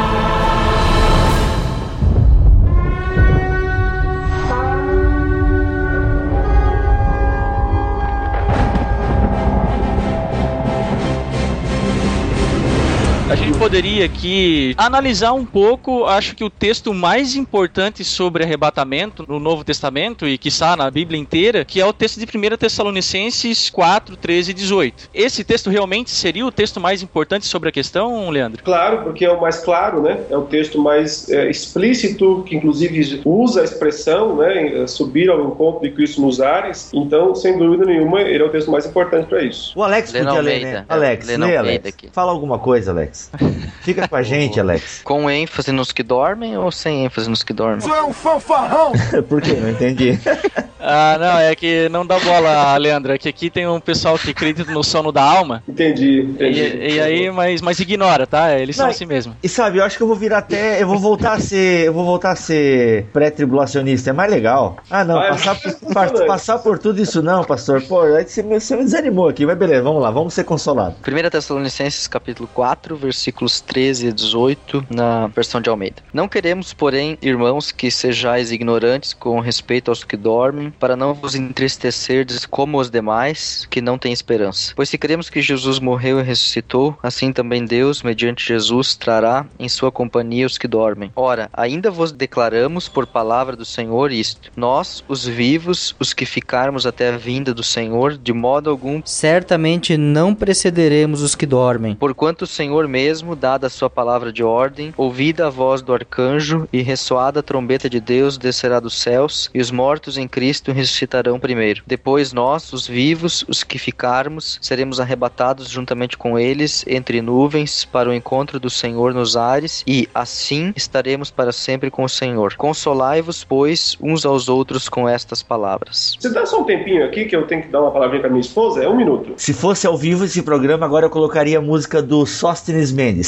D: Poderia aqui analisar um pouco, acho que o texto mais importante sobre arrebatamento no Novo Testamento e que está na Bíblia inteira, que é o texto de 1 Tessalonicenses 4, 13 e 18. Esse texto realmente seria o texto mais importante sobre a questão, Leandro?
G: Claro, porque é o mais claro, né? É o texto mais é, explícito, que inclusive usa a expressão, né? Subir ao encontro de Cristo nos ares. Então, sem dúvida nenhuma, ele é o texto mais importante para isso.
B: O Alex Leno podia ler, né? Alex, lê, Alex. Fala alguma coisa, Alex. Fica com a gente, Alex.
F: Com ênfase nos que dormem ou sem ênfase nos que dormem?
E: Você é um fanfarrão!
B: Por quê? Não entendi.
D: ah, não, é que não dá bola, Leandro. É que aqui tem um pessoal que acredita no sono da alma.
G: Entendi, entendi.
D: E, e aí, mas, mas ignora, tá? Eles não, são assim mesmo.
B: E sabe, eu acho que eu vou virar até. Eu vou voltar a ser. Eu vou voltar a ser pré-tribulacionista. É mais legal. Ah, não, é passar, por, passar por tudo isso não, pastor. Pô, aí você, você me desanimou aqui. Mas beleza, vamos lá, vamos ser consolados.
F: 1 Tessalonicenses capítulo 4, versículos 13 e 18, na versão de Almeida. Não queremos, porém, irmãos, que sejais ignorantes com respeito aos que dormem, para não vos entristecerdes como os demais, que não têm esperança. Pois se cremos que Jesus morreu e ressuscitou, assim também Deus, mediante Jesus, trará em sua companhia os que dormem. Ora, ainda vos declaramos por palavra do Senhor isto: nós, os vivos, os que ficarmos até a vinda do Senhor, de modo algum,
H: certamente não precederemos os que dormem.
F: Porquanto o Senhor mesmo mesmo, dada a sua palavra de ordem, ouvida a voz do arcanjo e ressoada a trombeta de Deus, descerá dos céus, e os mortos em Cristo ressuscitarão primeiro. Depois nós, os vivos, os que ficarmos, seremos arrebatados juntamente com eles entre nuvens para o encontro do Senhor nos ares, e assim estaremos para sempre com o Senhor. Consolai-vos, pois, uns aos outros com estas palavras.
G: Você dá só um tempinho aqui que eu tenho que dar uma palavrinha para minha esposa? É um minuto.
B: Se fosse ao vivo esse programa, agora eu colocaria a música do Sóstenes Mendes.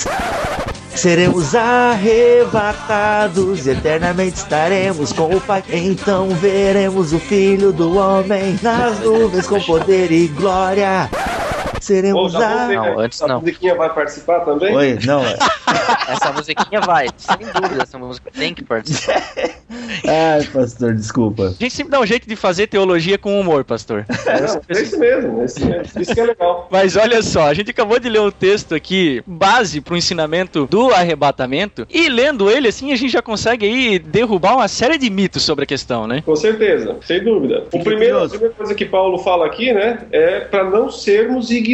B: Seremos arrebatados e eternamente estaremos com o Pai. Então veremos o Filho do Homem nas nuvens com poder e glória. Seremos
G: ver,
B: a...
F: Não, antes
G: a
F: não.
G: musiquinha vai participar também?
B: Oi, não. é.
F: Essa musiquinha vai, sem dúvida, essa música tem que participar.
B: Ai, pastor, desculpa.
D: A gente sempre dá um jeito de fazer teologia com humor, pastor.
G: Não, é isso mesmo, é isso mesmo. Isso que é legal.
D: Mas olha só, a gente acabou de ler um texto aqui, base para o ensinamento do arrebatamento, e lendo ele assim, a gente já consegue aí derrubar uma série de mitos sobre a questão, né?
G: Com certeza, sem dúvida. O primeiro, a primeira coisa que Paulo fala aqui, né, é para não sermos ignorantes.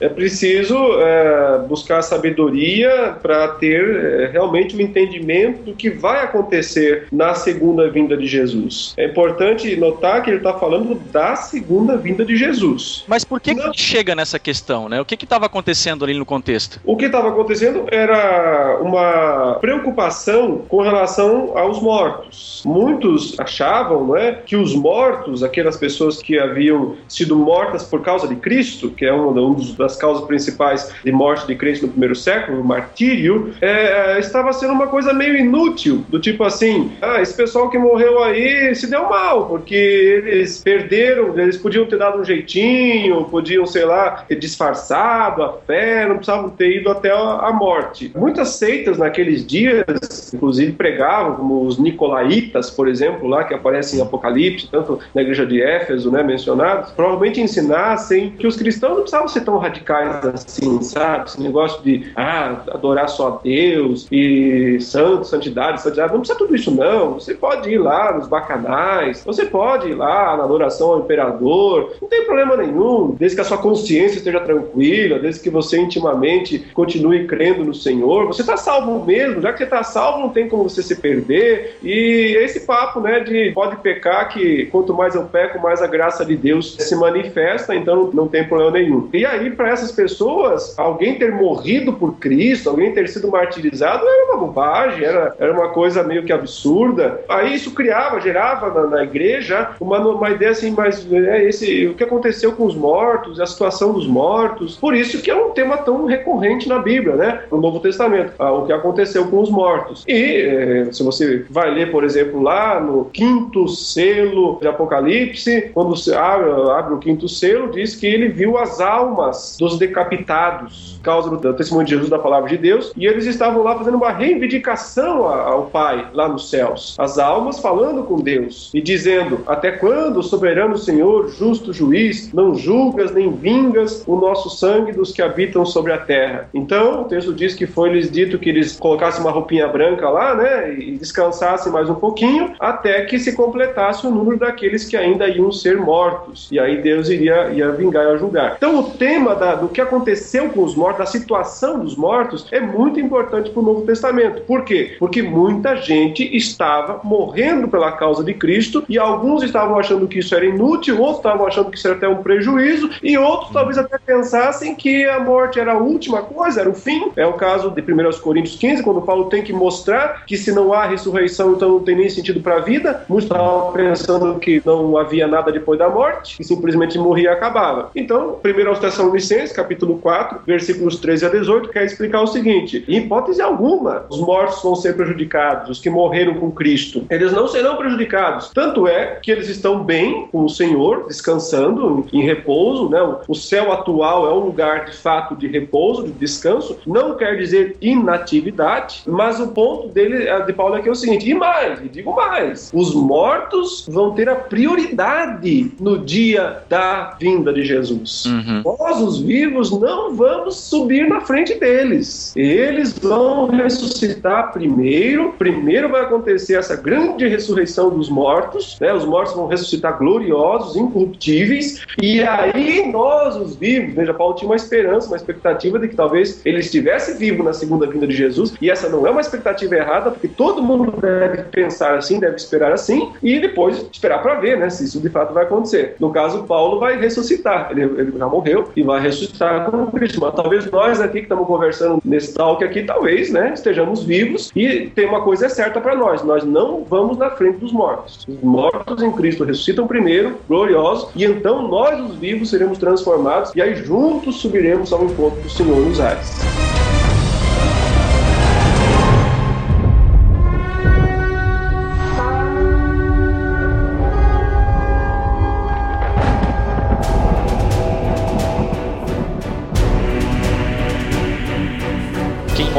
G: É preciso é, buscar sabedoria para ter é, realmente o entendimento do que vai acontecer na segunda vinda de Jesus. É importante notar que ele está falando da segunda vinda de Jesus.
D: Mas por que,
G: Não.
D: que chega nessa questão, né? O que estava acontecendo ali no contexto?
G: O que estava acontecendo era uma preocupação com relação aos mortos. Muitos achavam não é, que os mortos, aquelas pessoas que haviam sido mortas por causa de Cristo, que é uma da- uma das causas principais de morte de crente no primeiro século, o martírio, é, estava sendo uma coisa meio inútil, do tipo assim, ah, esse pessoal que morreu aí se deu mal, porque eles perderam, eles podiam ter dado um jeitinho, podiam, sei lá, ter disfarçado a fé, não precisavam ter ido até a a morte. Muitas seitas naqueles dias, inclusive pregavam, como os nicolaítas, por exemplo, lá que aparecem em Apocalipse, tanto na igreja de Éfeso, né, mencionados, provavelmente ensinassem que os cristãos não precisavam ser tão radicais assim, sabe? Esse negócio de ah, adorar só a Deus e santo, santidade, santidade, não precisa tudo isso não. Você pode ir lá nos bacanais, você pode ir lá na adoração ao imperador, não tem problema nenhum, desde que a sua consciência esteja tranquila, desde que você intimamente continue crendo no Senhor, você está salvo mesmo, já que você está salvo, não tem como você se perder. E esse papo, né, de pode pecar, que quanto mais eu peco, mais a graça de Deus se manifesta, então não tem problema nenhum. E aí, para essas pessoas, alguém ter morrido por Cristo, alguém ter sido martirizado, era uma bobagem, era, era uma coisa meio que absurda. Aí isso criava, gerava na, na igreja uma, uma ideia assim, mas é, esse, o que aconteceu com os mortos, a situação dos mortos. Por isso que é um tema tão recorrente na Bíblia, né? No Novo Testamento, ah, o que aconteceu com os mortos. E eh, se você vai ler, por exemplo, lá no quinto selo de Apocalipse, quando você abre, abre o quinto selo, diz que ele viu as almas dos decapitados, por causa do, testemunho de Jesus da palavra de Deus, e eles estavam lá fazendo uma reivindicação ao Pai lá nos céus. As almas falando com Deus e dizendo: Até quando, soberano Senhor, justo juiz, não julgas nem vingas o nosso sangue dos que habitam sobre a terra? Então, o texto diz que foi-lhes dito que eles colocassem uma roupinha branca lá, né, e descansassem mais um pouquinho, até que se completasse o número daqueles que ainda iam ser mortos. E aí Deus iria, ia vingar e ia julgar. Então, o tema da- do que aconteceu com os mortos, da situação dos mortos, é muito importante para o Novo Testamento. Por quê? Porque muita gente estava morrendo pela causa de Cristo e alguns estavam achando que isso era inútil, outros estavam achando que isso era até um prejuízo e outros talvez até pensassem que a morte era a última coisa, era o fim. É o caso de 1 Coríntios 15, quando Paulo tem que mostrar que se não há ressurreição, então não tem nem sentido para a vida. Muitos estavam pensando que não havia nada depois da morte, que simplesmente morria e acabava. Então, 1 aos Tessalonicenses, capítulo 4, versículos 13 a 18, quer explicar o seguinte: em hipótese alguma, os mortos vão ser prejudicados, os que morreram com Cristo. Eles não serão prejudicados. Tanto é que eles estão bem com o Senhor, descansando em repouso, né? O céu atual é um lugar de fato de repouso, de descanso. Não quer dizer inatividade, mas o ponto dele, de Paulo aqui é o seguinte: e mais, e digo mais, os mortos vão ter a prioridade no dia da vinda de Jesus.
D: Uhum.
G: Nós, os vivos, não vamos subir na frente deles. Eles vão ressuscitar primeiro. Primeiro vai acontecer essa grande ressurreição dos mortos. Né? Os mortos vão ressuscitar gloriosos, incorruptíveis. E aí nós, os vivos, veja, Paulo tinha uma esperança, uma expectativa de que talvez ele estivesse vivo na segunda vinda de Jesus. E essa não é uma expectativa errada, porque todo mundo deve pensar assim, deve esperar assim, e depois esperar para ver, né, se isso de fato vai acontecer. No caso, Paulo vai ressuscitar. Ele, ele já morreu e vai ressuscitar com Cristo. Mas talvez nós aqui que estamos conversando nesse talk aqui, talvez, né, estejamos vivos e tem uma coisa certa para nós: nós não vamos na frente dos mortos. Os mortos em Cristo ressuscitam primeiro, gloriosos, e então nós, os vivos, seremos transformados e aí juntos subiremos ao encontro do Senhor nos ares.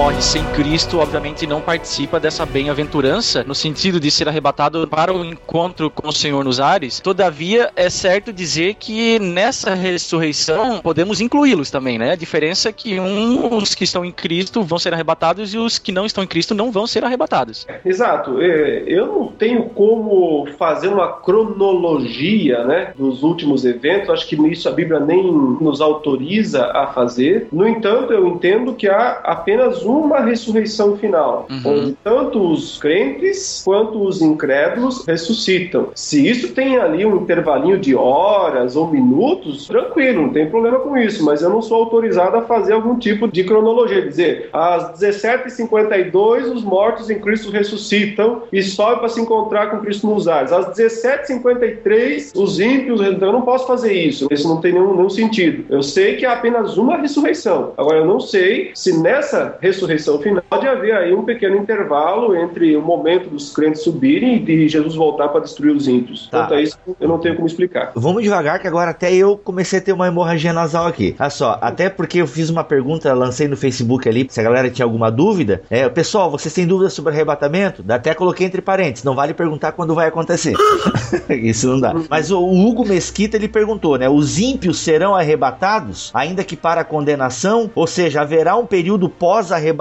D: Morre sem Cristo, obviamente não participa dessa bem-aventurança, no sentido de ser arrebatado para o encontro com o Senhor nos ares. Todavia, é certo dizer que nessa ressurreição podemos incluí-los também, né? A diferença é que uns que estão em Cristo vão ser arrebatados e os que não estão em Cristo não vão ser arrebatados.
G: Exato. É, Eu não tenho como fazer uma cronologia né, dos últimos eventos. Acho que isso a Bíblia nem nos autoriza a fazer. No entanto, eu entendo que há apenas uma ressurreição final,
D: Uhum.
G: onde tanto os crentes quanto os incrédulos ressuscitam. Se isso tem ali um intervalinho de horas ou minutos, tranquilo, não tem problema com isso, mas eu não sou autorizado a fazer algum tipo de cronologia, dizer, às 17h52 os mortos em Cristo ressuscitam e sobem para se encontrar com Cristo nos ares. Às 17h53 os ímpios, então eu não posso fazer isso, isso não tem nenhum, nenhum sentido. Eu sei que há apenas uma ressurreição, agora eu não sei se nessa ressurreição final pode haver aí um pequeno intervalo entre o momento dos crentes subirem e de Jesus voltar para destruir os ímpios.
B: Tá.
G: Quanto a isso, eu não tenho como explicar.
B: Vamos devagar, que agora até eu comecei a ter uma hemorragia nasal aqui. Olha só, até porque eu fiz uma pergunta, lancei no Facebook ali, se a galera tinha alguma dúvida. É, pessoal, vocês têm dúvida sobre arrebatamento? Até coloquei entre parênteses, não vale perguntar quando vai acontecer. Isso não dá. Mas o Hugo Mesquita, ele perguntou, né? Os ímpios serão arrebatados, ainda que para a condenação? Ou seja, haverá um período pós-arrebatamento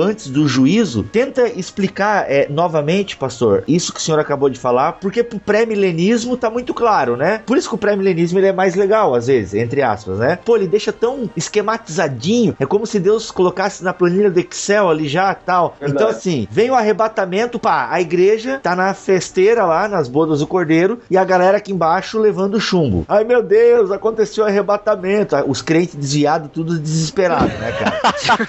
B: antes do juízo? Tenta explicar é, novamente, pastor, isso que o senhor acabou de falar, porque pro pré-milenismo tá muito claro, né? Por isso que o pré-milenismo ele é mais legal, às vezes, entre aspas, né? Pô, ele deixa tão esquematizadinho, é como se Deus colocasse na planilha do Excel ali já tal.
G: Verdade.
B: Então, assim, vem o arrebatamento, pá, a igreja tá na festeira lá, nas bodas do cordeiro, e a galera aqui embaixo levando chumbo. Ai meu Deus, aconteceu o arrebatamento. Os crentes desviados, tudo desesperado, né, cara?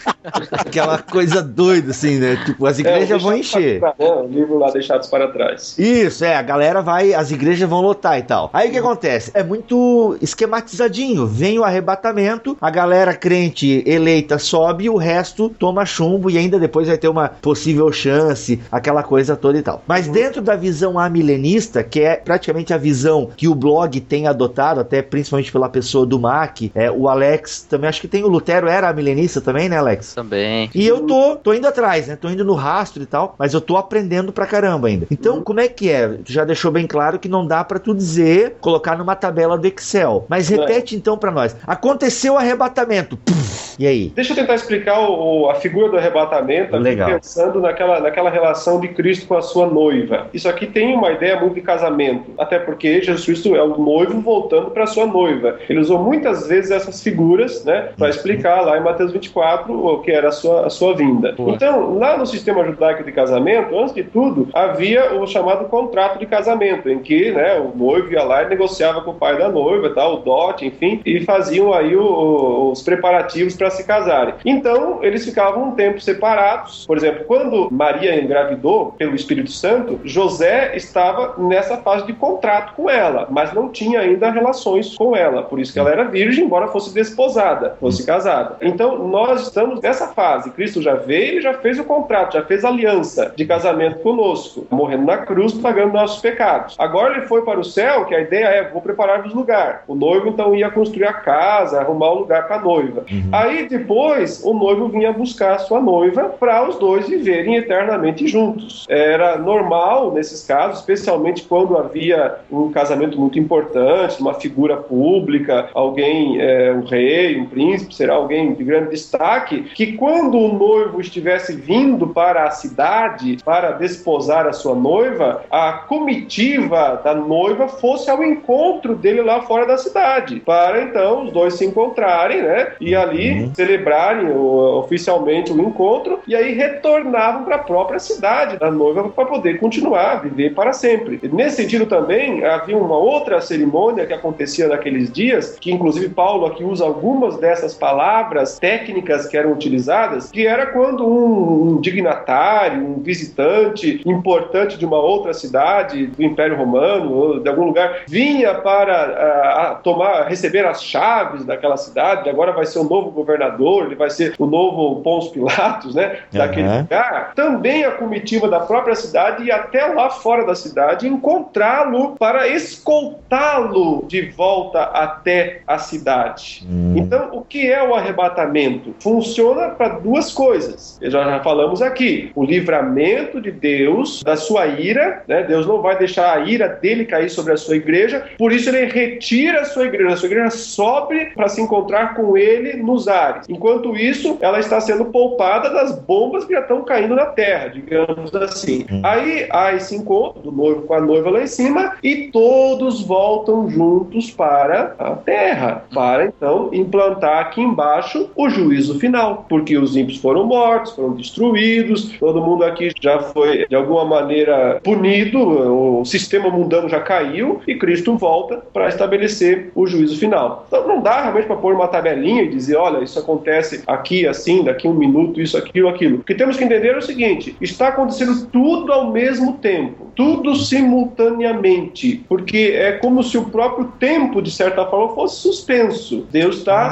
B: Aquela coisa doida, assim, né? Tipo, as igrejas
G: É,
B: vão encher.
G: trás, né? O livro lá Deixados para Trás.
B: Isso, é, a galera vai, as igrejas vão lotar e tal. Aí o que acontece? É muito esquematizadinho. Vem o arrebatamento, a galera crente eleita sobe o resto toma chumbo e ainda depois vai ter uma possível chance, aquela coisa toda e tal. Mas dentro da visão amilenista, que é praticamente a visão que o blog tem adotado, até principalmente pela pessoa do Mac, é, o Alex também, acho que tem o Lutero, era amilenista também, né, Alex?
F: Também.
B: E eu tô, tô indo atrás, né? Tô indo no rastro e tal, mas eu tô aprendendo pra caramba ainda. Então, como é que é? Tu já deixou bem claro que não dá pra tu dizer, colocar numa tabela do Excel. Mas repete então pra nós. Aconteceu o arrebatamento. Puf, e aí?
G: Deixa eu tentar explicar o- o- a figura do arrebatamento,
B: Legal.
G: pensando naquela, naquela relação de Cristo com a sua noiva. Isso aqui tem uma ideia muito de casamento, até porque Jesus Cristo é o noivo voltando para sua noiva. Ele usou muitas vezes essas figuras, né, para explicar lá em Mateus 24 o que era a sua, a sua vinda.
D: Boa.
G: Então, lá no sistema judaico de casamento, antes de tudo, havia o chamado contrato de casamento, em que né, o noivo ia lá e negociava com o pai da noiva, tal, o dote, enfim, e faziam aí o- o- os preparativos para se casarem. Então, eles ficavam um tempo separados. Por exemplo, quando Maria engravidou pelo Espírito Santo, José estava nessa fase de contrato com ela, mas não tinha ainda relações com ela. Por isso que ela era virgem, embora fosse desposada, fosse casada. Então, nós estamos nessa fase. Cristo já veio e já fez o contrato, já fez aliança de casamento conosco, morrendo na cruz, pagando nossos pecados. Agora ele foi para o céu, que a ideia é: vou preparar-vos lugar. O noivo então ia construir a casa, arrumar um lugar para a noiva. Aí depois o noivo vinha buscar a sua noiva para os dois viverem eternamente juntos. Era normal nesses casos, especialmente quando havia um casamento muito importante, uma figura pública, alguém, é, um rei, um príncipe, será alguém de grande destaque, que quando o noivo estivesse vindo para a cidade para desposar a sua noiva, a comitiva da noiva fosse ao encontro dele lá fora da cidade, para então os dois se encontrarem, né? E ali celebrarem o- oficialmente o encontro e aí retornavam para a própria cidade da noiva para poder continuar a viver para sempre. Nesse sentido também havia uma outra cerimônia que acontecia naqueles dias, que inclusive Paulo aqui usa algumas dessas palavras técnicas que eram utilizadas, que era quando um, um dignatário, um visitante importante de uma outra cidade do Império Romano ou de algum lugar vinha para ah, ah, tomar, receber as chaves daquela cidade. Agora vai ser o novo governador ele vai ser o novo Pôncio Pilatos, né? Daquele
B: Aham.
G: lugar. Também a comitiva da própria cidade e até lá fora da cidade encontrá-lo para escoltá-lo de volta até a cidade.
B: Hum.
G: Então, o que é o arrebatamento? Funciona para duas coisas. Já, já falamos aqui: o livramento de Deus da sua ira, né? Deus não vai deixar a ira dele cair sobre a sua igreja, por isso ele retira a sua igreja. A sua igreja sobe para se encontrar com ele nos ares. Enquanto isso, ela está sendo poupada das bombas que já estão caindo na terra, digamos assim. Aí há esse encontro do noivo com a noiva lá em cima e todos voltam juntos para a terra, para então implantar aqui embaixo o juízo final, porque os ímpios foram mortos, foram destruídos, todo mundo aqui já foi de alguma maneira punido, o sistema mundano já caiu e Cristo volta para estabelecer o juízo final. Então não dá realmente para pôr uma tabelinha e dizer, olha, isso acontece aqui assim, daqui um minuto, isso, aquilo, aquilo. O que temos que entender é o seguinte: está acontecendo tudo ao mesmo tempo, tudo simultaneamente, porque é como se o próprio tempo, de certa forma, fosse suspenso. Deus está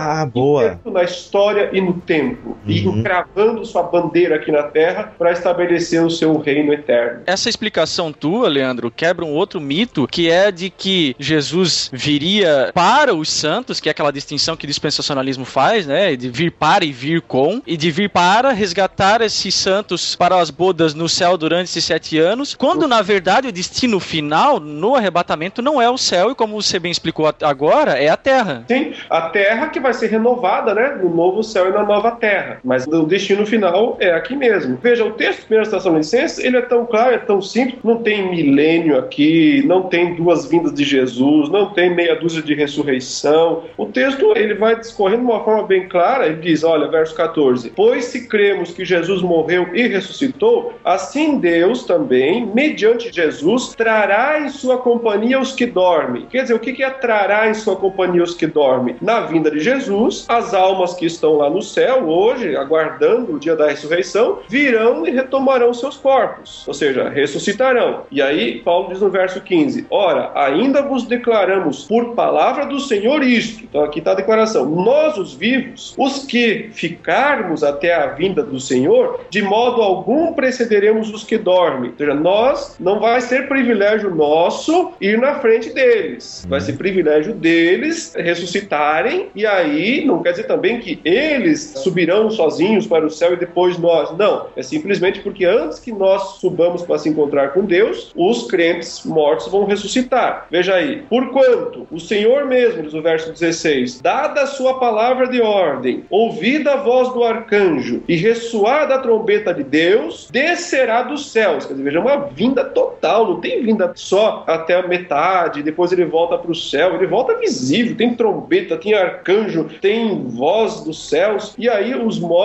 B: Ah,
G: na história e no tempo, e
B: Uhum.
G: encravando sua bandeira aqui na terra para estabelecer o seu reino eterno.
D: Essa explicação tua, Leandro, quebra um outro mito que é de que Jesus viria para os santos, que é aquela distinção que o dispensacionalismo faz, né? De vir para e vir com, e de vir para resgatar esses santos para as bodas no céu durante esses sete anos, quando na verdade o destino final no arrebatamento não é o céu, e como você bem explicou agora, é a terra.
G: Sim, a terra que vai ser renovada, né? No novo céu e na nova terra. Mas o destino final é aqui mesmo. Veja, o texto de 1 Tessalonicenses, ele é tão claro, é tão simples, não tem milênio aqui, não tem duas vindas de Jesus, não tem meia dúzia de ressurreição. O texto, ele vai discorrendo de uma forma bem clara, ele diz, olha, verso 14, pois se cremos que Jesus morreu e ressuscitou, assim Deus também, mediante Jesus, trará em sua companhia os que dormem. Quer dizer, o que é trará em sua companhia os que dormem? Na vinda de Jesus, as almas que estão lá no céu hoje, aguardando o dia da ressurreição, virão e retomarão seus corpos, ou seja, ressuscitarão. E aí, Paulo diz no verso 15: Ora, ainda vos declaramos por palavra do Senhor isto. Então, aqui está a declaração: Nós, os vivos, os que ficarmos até a vinda do Senhor, de modo algum precederemos os que dormem. Ou seja, nós não vai ser privilégio nosso ir na frente deles. Vai ser privilégio deles ressuscitarem, e aí não quer dizer também que eles subirão sozinhos para o céu e depois nós. Não. É simplesmente porque antes que nós subamos para se encontrar com Deus, os crentes mortos vão ressuscitar. Veja aí. Porquanto o Senhor mesmo, diz o verso 16, dada a sua palavra de ordem, ouvida a voz do arcanjo e ressoada a trombeta de Deus, descerá dos céus. Quer dizer, veja, é uma vinda total, não tem vinda só até a metade, depois ele volta para o céu, ele volta visível, tem trombeta, tem arcanjo, tem voz dos céus, e aí os mortos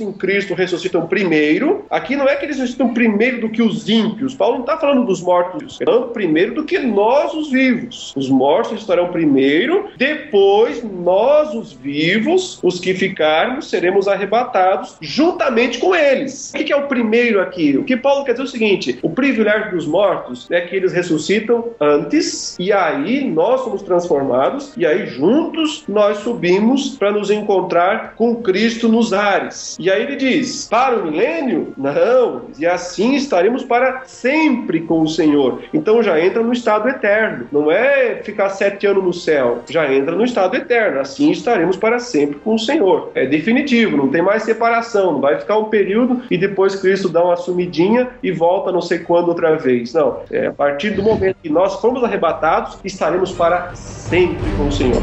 G: em Cristo ressuscitam primeiro. Aqui não é que eles ressuscitam primeiro do que os ímpios, Paulo não está falando dos mortos, não, primeiro do que nós, os vivos. Os mortos estarão primeiro, depois nós, os vivos, os que ficarmos, seremos arrebatados juntamente com eles. O que é o primeiro aqui? O que Paulo quer dizer é o seguinte: o privilégio dos mortos é que eles ressuscitam antes, e aí nós somos transformados, e aí juntos nós subimos para nos encontrar com Cristo nos ares. E aí ele diz: para o milênio? Não, e assim estaremos para sempre com o Senhor. Então já entra no estado eterno. Não é ficar sete anos no céu, já entra no estado eterno. Assim estaremos para sempre com o Senhor. É definitivo, não tem mais separação. Não vai ficar um período e depois Cristo dá uma sumidinha e volta não sei quando outra vez. Não. É a partir do momento que nós fomos arrebatados, estaremos para sempre com o Senhor.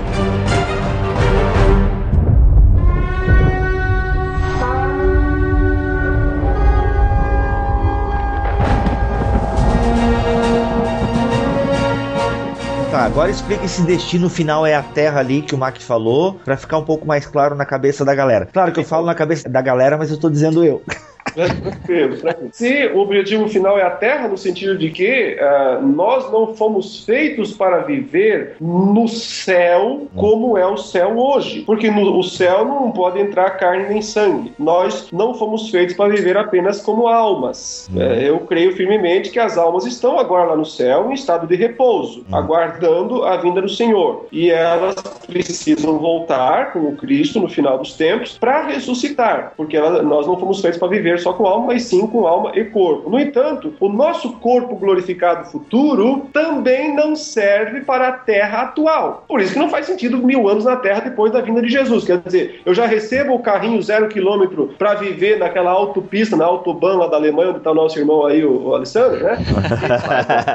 B: Tá, agora explica esse destino final é a Terra ali que o Mac falou, pra ficar um pouco mais claro na cabeça da galera. Claro que eu falo na cabeça da galera, mas eu tô dizendo eu.
G: tranquilo, tranquilo. Se o objetivo final é a Terra, no sentido de que uh, nós não fomos feitos para viver no céu como é o céu hoje. Porque no o céu não pode entrar carne nem sangue. Nós não fomos feitos para viver apenas como almas.
B: Uhum.
G: É, eu creio firmemente que as almas estão agora lá no céu em estado de repouso,
B: Uhum.
G: aguardando a vinda do Senhor. E elas precisam voltar com o Cristo no final dos tempos para ressuscitar, porque ela- nós não fomos feitos para viver só com alma, mas sim com alma e corpo. No entanto, o nosso corpo glorificado futuro também não serve para a terra atual. Por isso que não faz sentido mil anos na terra depois da vinda de Jesus. Quer dizer, eu já recebo o carrinho zero quilômetro para viver naquela autopista, na autobahn lá da Alemanha, onde está o nosso irmão aí, o, o Alessandro, né?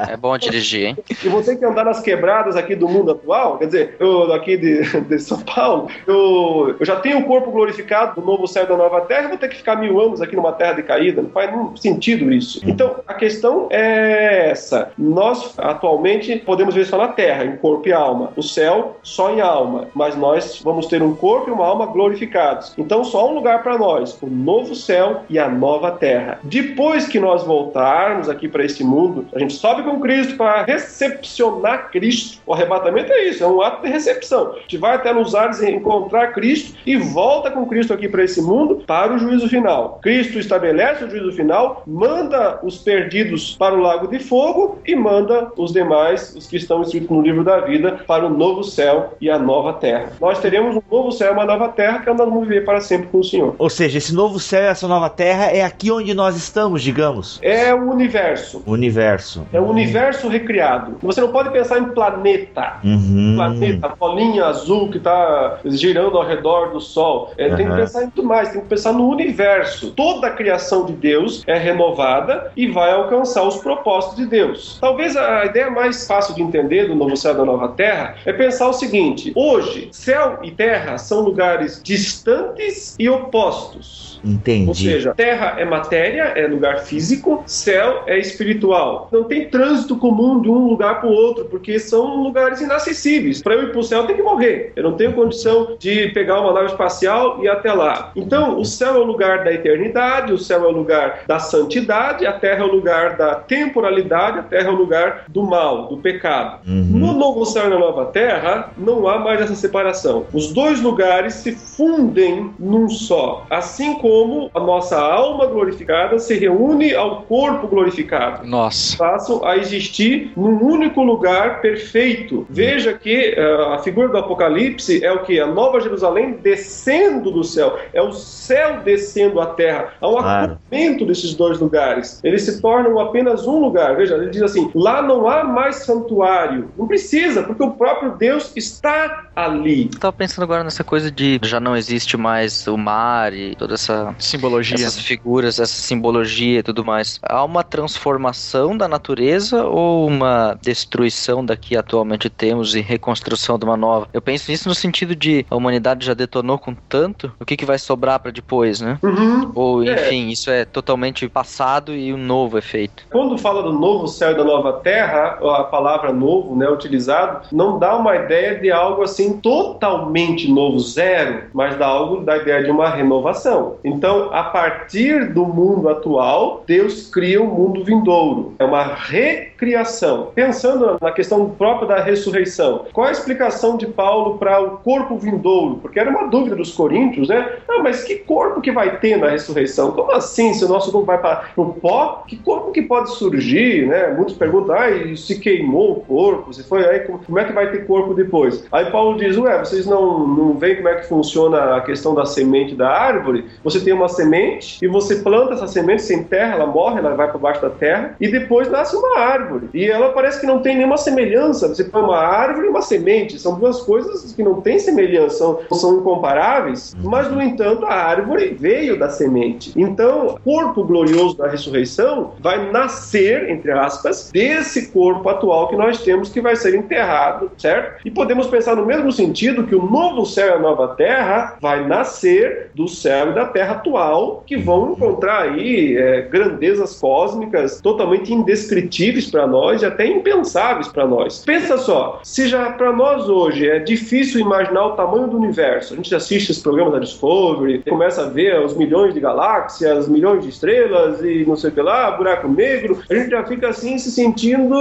F: É bom dirigir, hein?
G: E você que andar nas quebradas aqui do mundo atual, quer dizer, eu aqui de, de São Paulo, eu, eu já tenho o corpo glorificado do novo céu e da nova terra, vou ter que ficar mil anos aqui numa terra decaída. Não faz nenhum sentido isso. Então, a questão é essa. Nós, atualmente, podemos ver só na terra, em corpo e alma. O céu, só em alma. Mas nós vamos ter um corpo e uma alma glorificados. Então, só um lugar para nós: o novo céu e a nova terra. Depois que nós voltarmos aqui para esse mundo, a gente sobe com Cristo para recepcionar Cristo. O arrebatamento é isso, é um ato de recepção. A gente vai até nos ares encontrar Cristo e volta com Cristo aqui para esse mundo para o juízo final. Cristo estabelece o juízo final, manda os perdidos para o lago de fogo e manda os demais, os que estão escritos no livro da vida, para o novo céu e a nova terra. Nós teremos um novo céu e uma nova terra que nós vamos viver para sempre com o Senhor.
B: Ou seja, esse novo céu e essa nova terra é aqui onde nós estamos, digamos.
G: É o universo.
B: O universo.
G: É o universo recriado. Você não pode pensar em planeta.
B: Uhum.
G: Planeta, bolinha azul que está girando ao redor do Sol. É, Tem que pensar em muito mais, tem que pensar no universo. Toda a criação de Deus é renovada e vai alcançar os propósitos de Deus. Talvez a ideia mais fácil de entender do novo céu e da nova terra é pensar o seguinte: hoje, céu e terra são lugares distantes e opostos.
B: Entendi.
G: Ou seja, terra é matéria, é lugar físico, céu é espiritual. Não tem trânsito comum de um lugar para o outro, porque são lugares inacessíveis. Para eu ir para o céu, eu tenho que morrer. Eu não tenho condição de pegar uma nave espacial e ir até lá. Então, o céu é o lugar da eternidade, o céu é o lugar da santidade, a terra é o lugar da temporalidade, a terra é o lugar do mal, do pecado. No novo céu e na nova terra, não há mais essa separação. Os dois lugares se fundem num só. Assim como a nossa alma glorificada se reúne ao corpo glorificado.
D: Nossa.
G: Passam a existir num único lugar perfeito. Veja que eh, a figura do Apocalipse é o que? A Nova Jerusalém descendo do céu. É o céu descendo à terra. Há um
B: Claro.
G: acoplamento desses dois lugares. Eles se tornam apenas um lugar. Veja, ele diz assim: lá não há mais santuário. Não precisa, porque o próprio Deus está ali.
F: Eu tava pensando agora nessa coisa de já não existe mais o mar e toda essa
D: Simbologia.
F: essas figuras, essa simbologia e tudo mais. Há uma transformação da natureza ou uma destruição da que atualmente temos e reconstrução de uma nova? Eu penso nisso no sentido de a humanidade já detonou com tanto, o que, que vai sobrar para depois, né?
G: Uhum.
F: Ou,
G: É.
F: enfim, isso é totalmente passado e o novo é feito.
G: Quando fala do novo céu e da nova terra, a palavra novo, né, utilizado, não dá uma ideia de algo assim totalmente novo, zero, mas dá algo da ideia de uma renovação. Então, a partir do mundo atual, Deus cria um mundo vindouro. É uma recriação. Pensando na questão própria da ressurreição, qual a explicação de Paulo para o corpo vindouro? Porque era uma dúvida dos coríntios, né? Ah, mas que corpo que vai ter na ressurreição? Como assim, se o nosso corpo vai para o pó? Que corpo que pode surgir, né? Muitos perguntam, ah, e se queimou o corpo? Se foi aí, como é que vai ter corpo depois? Aí Paulo diz, ué, vocês não, não veem como é que funciona a questão da semente da árvore? Você tem uma semente e você planta essa semente sem terra, ela morre, ela vai para baixo da terra e depois nasce uma árvore. E ela parece que não tem nenhuma semelhança. Você põe uma árvore e uma semente, são duas coisas que não têm semelhança, são, são incomparáveis, mas no entanto a árvore veio da semente. Então, o corpo glorioso da ressurreição vai nascer, entre aspas, desse corpo atual que nós temos que vai ser enterrado, certo? E podemos pensar no mesmo sentido que o novo céu e a nova terra vai nascer do céu e da terra Terra atual que vão encontrar aí é, grandezas cósmicas totalmente indescritíveis para nós e até impensáveis para nós. Pensa só, se já para nós hoje é difícil imaginar o tamanho do universo, a gente assiste os programas da Discovery, começa a ver os milhões de galáxias, milhões de estrelas e não sei o que lá, buraco negro, a gente já fica assim se sentindo,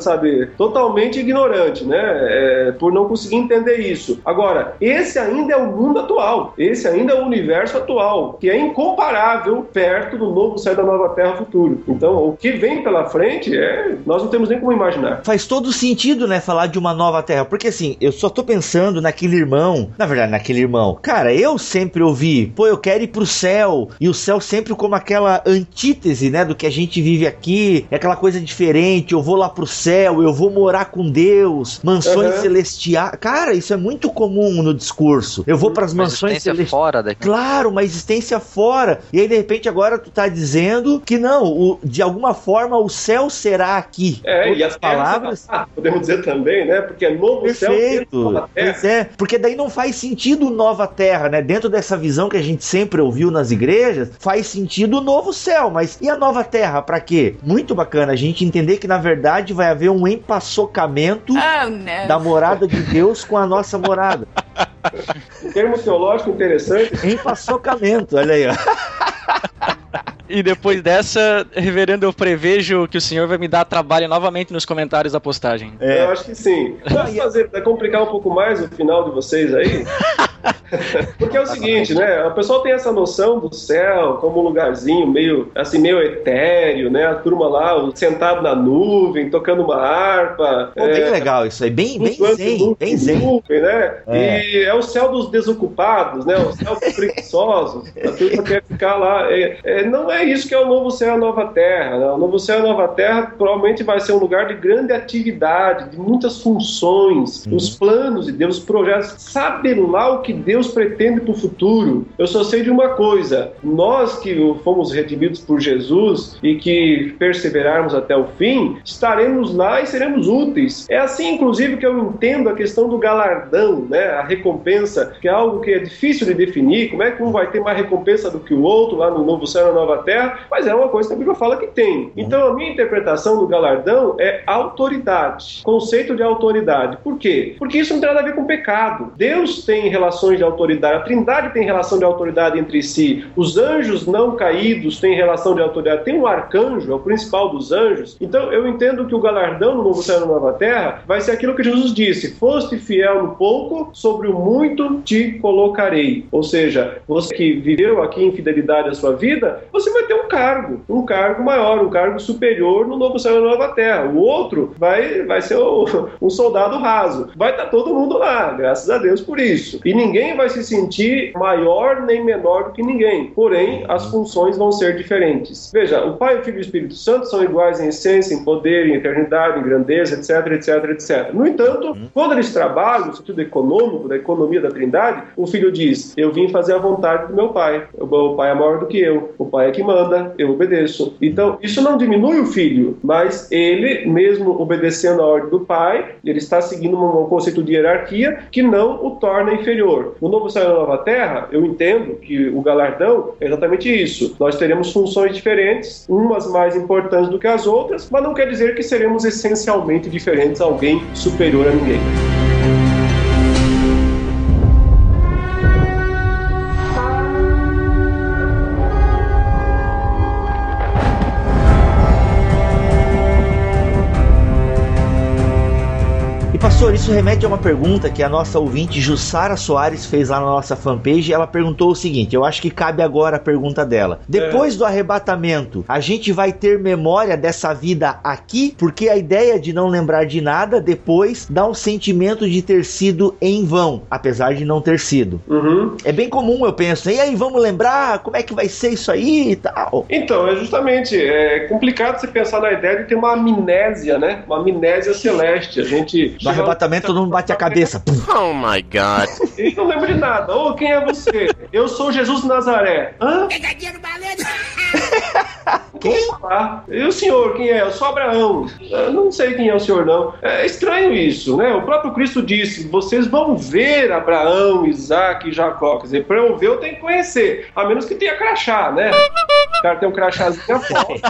G: sabe, totalmente ignorante, né? É, por não conseguir entender isso. Agora, esse ainda é o mundo atual, esse ainda é o universo atual, que é incomparável perto do novo céu da nova terra futuro. Então, o que vem pela frente é, nós não temos nem como imaginar.
B: Faz todo sentido, né, falar de uma nova terra, porque assim, eu só tô pensando naquele irmão, na verdade, naquele irmão. Cara, eu sempre ouvi, pô, eu quero ir pro céu, e o céu sempre como aquela antítese, né, do que a gente vive aqui, é aquela coisa diferente, eu vou lá pro céu, eu vou morar com Deus, mansões
G: Uhum.
B: celestiais. Cara, isso é muito comum no discurso. Eu vou pras
F: Uma
B: mansões
F: existência
B: celestiais.
F: fora daqui.
B: Claro, uma existência fora. E aí, de repente, agora tu tá dizendo que não, o- de alguma forma o céu será aqui.
G: É, e as
B: palavras.
G: ah, podemos dizer também, né? Porque é novo céu
B: Perfeito.
G: nova terra.
B: Pois é, porque daí não faz sentido nova terra, né? Dentro dessa visão que a gente sempre ouviu nas igrejas, faz sentido o novo céu, mas e a nova terra pra quê? Muito bacana a gente entender que na verdade vai haver um empaçocamento
I: Oh,
B: da morada de Deus com a nossa morada.
G: Termo teológico interessante.
B: Empaçocamento, olha aí, ó.
D: E depois dessa, reverendo, eu prevejo que o senhor vai me dar trabalho novamente nos comentários da postagem.
B: É.
G: Eu acho que sim. Posso fazer para complicar um pouco mais o final de vocês aí? Porque é o seguinte, né? O pessoal tem essa noção do céu como um lugarzinho meio assim meio etéreo, né? A turma lá sentado na nuvem, tocando uma harpa.
B: Pô, bem
G: é,
B: legal isso aí, bem, bem zen,
G: nuvem,
B: bem zen.
G: nuvem, né?
B: É.
G: E é o céu dos desocupados, né? O céu dos preguiçosos. A turma quer ficar lá. É, é, não é isso que é o novo céu e a nova terra. Né? O novo céu e a nova terra provavelmente vai ser um lugar de grande atividade, de muitas funções,
B: Uhum.
G: os planos de Deus, os projetos. Sabe lá o que Deus pretende para o futuro? Eu só sei de uma coisa: nós que fomos redimidos por Jesus e que perseverarmos até o fim, estaremos lá e seremos úteis. É assim, inclusive, que eu entendo a questão do galardão, né? A recompensa, que é algo que é difícil de definir. Como é que um vai ter mais recompensa do que o outro lá no novo céu e na nova terra? Mas é uma coisa que a Bíblia fala que tem. Então, a minha interpretação do galardão é autoridade, conceito de autoridade. Por quê? Porque isso não tem nada a ver com pecado. Deus tem relações de autoridade, a Trindade tem relação de autoridade entre si, os anjos não caídos têm relação de autoridade. Tem um arcanjo, é o principal dos anjos. Então, eu entendo que o galardão no novo céu e na nova terra vai ser aquilo que Jesus disse: Foste fiel no pouco, sobre o muito te colocarei. Ou seja, você que viveu aqui em fidelidade à sua vida, você vai ter um cargo, um cargo maior, um cargo superior no novo céu e na nova terra. O outro vai, vai ser o- um soldado raso. Vai estar todo mundo lá, graças a Deus por isso. E ninguém vai se sentir maior nem menor do que ninguém. Porém, as funções vão ser diferentes. Veja, o Pai, o Filho e o Espírito Santo são iguais em essência, em poder, em eternidade, em grandeza, etc, etc, etc. No entanto, quando eles trabalham, no sentido econômico, da economia da Trindade, o Filho diz: Eu vim fazer a vontade do meu Pai. O Pai é maior do que eu. O Pai é que manda, eu obedeço. Então, isso não diminui o Filho, mas ele, mesmo obedecendo a ordem do Pai, ele está seguindo um, um conceito de hierarquia que não o torna inferior. No Novo Céu e na Nova Terra, eu entendo que o galardão é exatamente isso. Nós teremos funções diferentes, umas mais importantes do que as outras, mas não quer dizer que seremos essencialmente diferentes a alguém superior a ninguém.
B: Isso remete a uma pergunta que a nossa ouvinte Jussara Soares fez lá na nossa fanpage. Ela perguntou o seguinte: eu acho que cabe agora a pergunta dela. Depois do arrebatamento, a gente vai ter memória dessa vida aqui? Porque a ideia de não lembrar de nada depois dá um sentimento de ter sido em vão, apesar de não ter sido.
G: Uhum.
B: É bem comum, eu penso. E aí, vamos lembrar como é que vai ser isso aí e tal?
G: Então, é justamente é complicado você pensar na ideia de ter uma amnésia, né? Uma amnésia celeste. A gente.
B: No arrebatamento, todo mundo bate a cabeça.
J: Oh my god.
G: E não lembro de nada. Ô, quem é você? Eu sou Jesus Nazaré. Hã? Quem? E o senhor, quem é? Eu sou Abraão. Eu não sei quem é o senhor, não. É estranho isso, né? O próprio Cristo disse: vocês vão ver Abraão, Isaac e Jacó. Quer dizer, para eu ver, eu tenho que conhecer. A menos que tenha crachá, né? O cara tem um crachazinho na foto.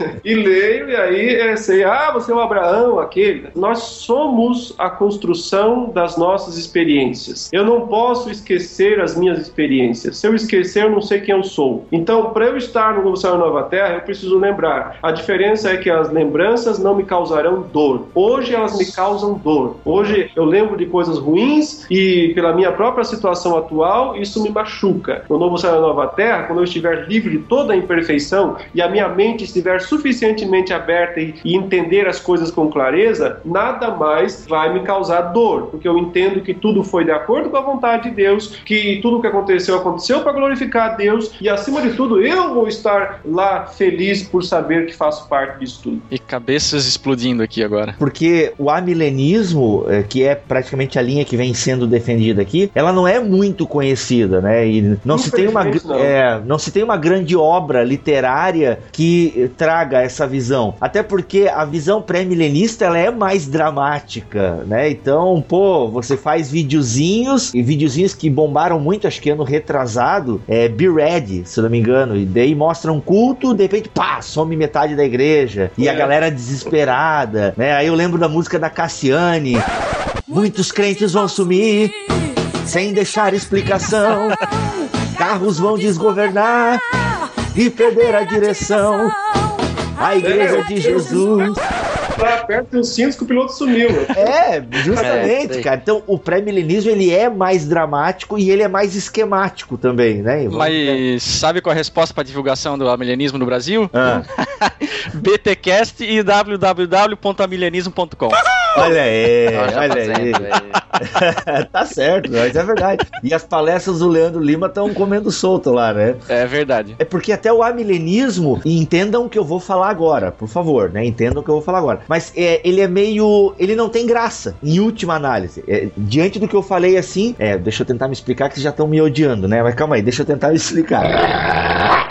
G: e leio, e aí é, sei, ah, você é o Abraão, aquele. Nós somos a construção das nossas experiências. Eu não posso esquecer as minhas experiências. Se eu esquecer, eu não sei quem eu sou. Então, para eu estar Céu e Nova Terra, eu preciso lembrar. A diferença é que as lembranças não me causarão dor. Hoje elas me causam dor. Hoje eu lembro de coisas ruins e, pela minha própria situação atual, isso me machuca. No Novo Céu e Nova Terra, quando eu estiver livre de toda a imperfeição e a minha mente estiver suficientemente aberta e, e entender as coisas com clareza, nada mais vai me causar dor, porque eu entendo que tudo foi de acordo com a vontade de Deus, que tudo o que aconteceu aconteceu para glorificar a Deus e acima de tudo eu vou estar lá feliz por saber que faço parte disso tudo.
D: E cabeças explodindo aqui agora.
B: Porque o amilenismo, é, que é praticamente a linha que vem sendo defendida aqui, ela não é muito conhecida, né? E não se tem uma
G: não.
B: é, não se tem uma grande obra literária que traga essa visão. Até porque a visão pré-milenista ela é mais dramática, né? Então, pô, você faz videozinhos e videozinhos que bombaram muito, acho que ano retrasado, é Be Ready, se eu não me engano, e daí mostra um culto, de repente, pá, some metade da igreja e a
G: É.
B: galera desesperada, né? Aí eu lembro da música da Cassiane. Muitos crentes vão sumir sem deixar explicação. Carros vão desgovernar e perder a direção. A igreja de Jesus.
G: Lá perto dos cintos que o piloto sumiu.
B: É, justamente,
F: É,
B: cara. Então, o pré-milenismo ele é mais dramático e ele é mais esquemático também, né?
D: Mas sabe qual é a resposta para divulgação do amilenismo no Brasil?
B: Ah,
D: BTcast e www.amilenismo.com.
B: olha aí, olha aí. tá certo, mas é verdade. E as palestras do Leandro Lima estão comendo solto lá, né?
D: É verdade.
B: É porque até o amilenismo, entendam o que eu vou falar agora, por favor, né? Entendam o que eu vou falar agora. Mas é, ele é meio. Ele não tem graça, em última análise. É, diante do que eu falei assim, é, deixa eu tentar me explicar que vocês já estão me odiando, né? Mas calma aí, deixa eu tentar me explicar.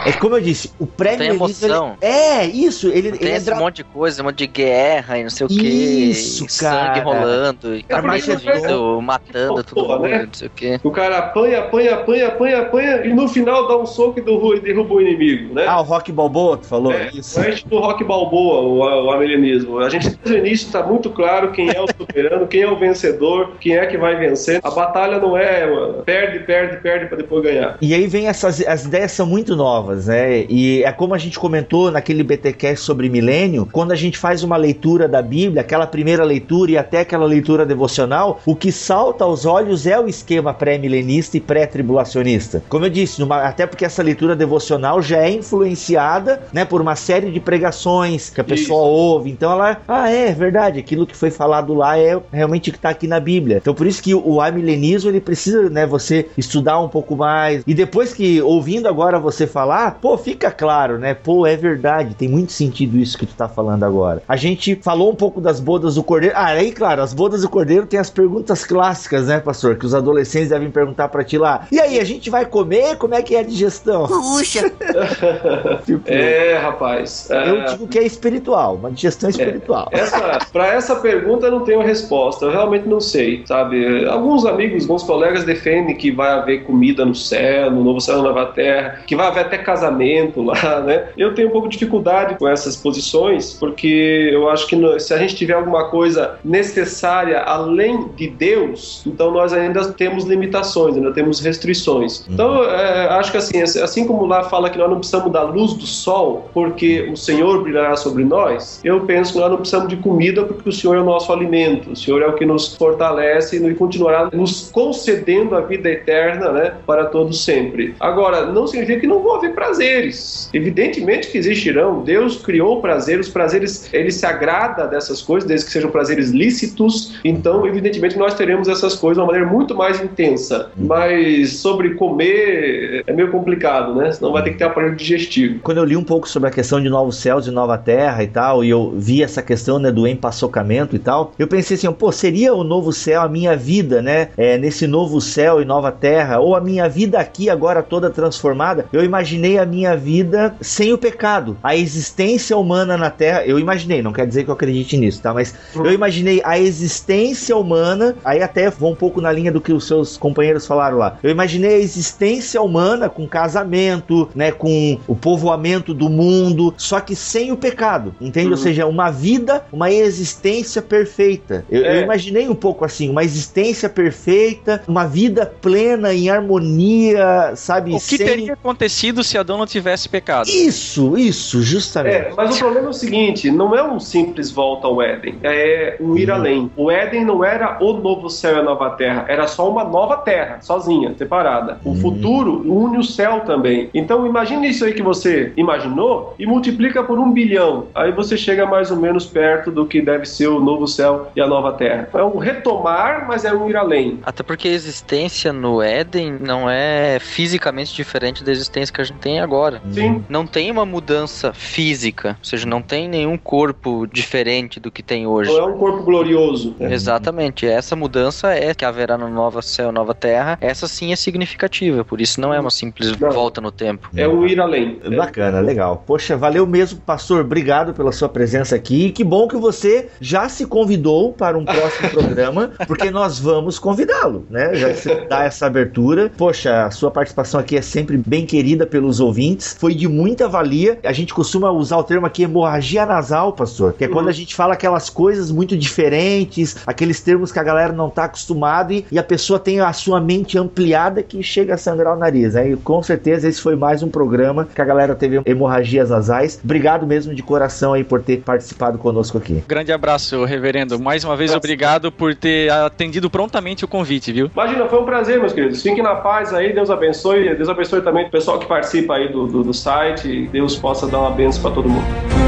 B: É como eu disse, o pré-milenismo. ele-
F: emoção.
B: É, isso, ele,
F: Tem
B: ele é
F: esse
B: dra-
F: monte de coisa, um monte de guerra e não sei o que.
B: Isso,
F: sangue rolando, e explodindo, matando todo mundo,
G: né?
F: não sei o que.
G: O cara apanha, apanha, apanha, apanha, apanha e no final dá um soco e derruba, e derruba o inimigo, né?
B: Ah, o Rock Balboa, tu falou?
G: É,
B: isso.
G: a gente do rock balboa, o, o amilenismo. A gente desde o início está muito claro quem é o soberano, quem é o vencedor, quem é que vai vencer. A batalha não é mano, perde, perde, perde para depois ganhar.
B: E aí vem essas as ideias são muito novas, né? E é como a gente comentou naquele BTcast sobre milênio, quando a gente faz uma leitura da Bíblia, aquela primeira leitura e até aquela leitura devocional, o que salta aos olhos é o esquema pré-milenista e pré-tribulacionista. Como eu disse, numa- até porque essa leitura devocional já é influenciada, né, por uma série de pregações que a pessoa ouve. Então ela, ah, é verdade, aquilo que foi falado lá é realmente o que está aqui na Bíblia. Então por isso que o amilenismo ele precisa, né, você estudar um pouco mais. E depois que ouvindo agora você falar, pô, fica claro, né? Pô, é verdade, tem muito sentido isso que tu tá falando agora. A gente falou um pouco das bodas do Cordeiro. Ah, aí, claro, as bodas do Cordeiro tem as perguntas clássicas, né, pastor, que os adolescentes devem perguntar pra ti lá. E aí, a gente vai comer? Como é que é a digestão?
I: Puxa,
B: Tipo,
G: É, rapaz. é,
B: eu digo que é espiritual, uma digestão espiritual.
G: Essa, para essa pergunta eu não tenho resposta, eu realmente não sei, sabe? Alguns amigos, alguns colegas defendem que vai haver comida no céu, no novo céu, na nova terra, que vai haver até casamento lá, né? Eu tenho um pouco de dificuldade com essas posições, porque eu acho que se a gente tiver alguma coisa necessária além de Deus, então nós ainda temos limitações, ainda temos restrições. Então, é, acho que assim, assim como lá fala que nós não precisamos da luz do sol, porque o Senhor brilhará sobre nós, eu penso que nós não precisamos de comida, porque o Senhor é o nosso alimento, o Senhor é o que nos fortalece e continuará nos concedendo a vida eterna, né, para todos sempre. Agora, não significa que não vão haver prazeres. Evidentemente que existirão. Deus criou prazeres, os prazeres, ele se agrada dessas coisas, desde que sejam prazeres lícitos. Então, evidentemente, nós teremos essas coisas de uma maneira muito mais intensa. Mas sobre comer é meio complicado, né? Senão vai ter que ter aparelho digestivo.
B: Quando eu li um pouco sobre a questão de novos céus e nova terra e tal, e eu vi essa questão né, do empaçocamento e tal, eu pensei assim, pô, seria o novo céu a minha vida, né? É, nesse novo céu e nova terra, ou a minha vida aqui agora toda transformada? Eu imaginei a minha vida sem o pecado. A existência humana na Terra, eu imaginei, não quer dizer que eu acredite nisso, tá? Mas eu imaginei a existência humana, aí até vou um pouco na linha do que os seus companheiros falaram lá. Eu imaginei a existência humana com casamento, né, com o povoamento do mundo, só que sem o pecado, entende? Ou seja, uma vida, uma existência perfeita. Eu, eu
G: É.
B: imaginei um pouco assim, uma existência perfeita, uma vida plena em harmonia, sabe?
D: O que
B: sem-
D: teria acontecido se Adão não tivesse pecado?
B: Isso, isso, justamente.
G: É, mas o problema é o seguinte: não é um simples volta ao Éden, é um ir além. O Éden não era o novo céu e a nova terra, era só uma nova terra, sozinha, separada. O
B: Hum.
G: futuro une o céu também. Então imagine isso aí que você imaginou e multiplica por um bilhão. Aí você chega mais ou menos perto do que deve ser o novo céu e a nova terra. É um retomar, mas é um ir além.
F: Até porque a existência no Éden não é fisicamente diferente da existência que a gente tem agora.
G: Sim.
F: Não tem uma mudança física, ou seja, não tem nenhum corpo diferente do que tem hoje.
G: Não é um corpo glorioso.
F: Exatamente, essa mudança é que haverá no Nova Céu, Nova Terra. Essa sim é significativa, por isso não é uma simples
G: Não.
F: volta no tempo.
G: É um ir além.
B: Bacana, legal. Poxa, valeu mesmo, pastor. Obrigado pela sua presença aqui. Que bom que você já se convidou para um próximo programa, porque nós vamos convidá-lo, né? Já que você dá essa abertura. Poxa, a sua participação aqui é sempre bem querida pelos ouvintes. Foi de muita valia. A gente costuma usar o termo aqui hemorragia nasal, pastor, que é quando a gente fala aquelas coisas muito diferentes, aqueles termos que a galera não tá acostumada e, e a pessoa tem a sua mente ampliada que chega a sangrar o nariz. Aí, com certeza, esse foi mais um programa que a galera teve hemorragias nasais. Obrigado mesmo de coração aí por ter participado conosco aqui.
D: Grande abraço, reverendo. Mais uma vez, obrigado por ter atendido prontamente o convite, viu?
G: Imagina, foi um prazer, meus queridos. Fiquem na paz aí, Deus abençoe. Deus abençoe também o pessoal que participa aí do, do, do site. Deus possa dar uma benção para todo mundo.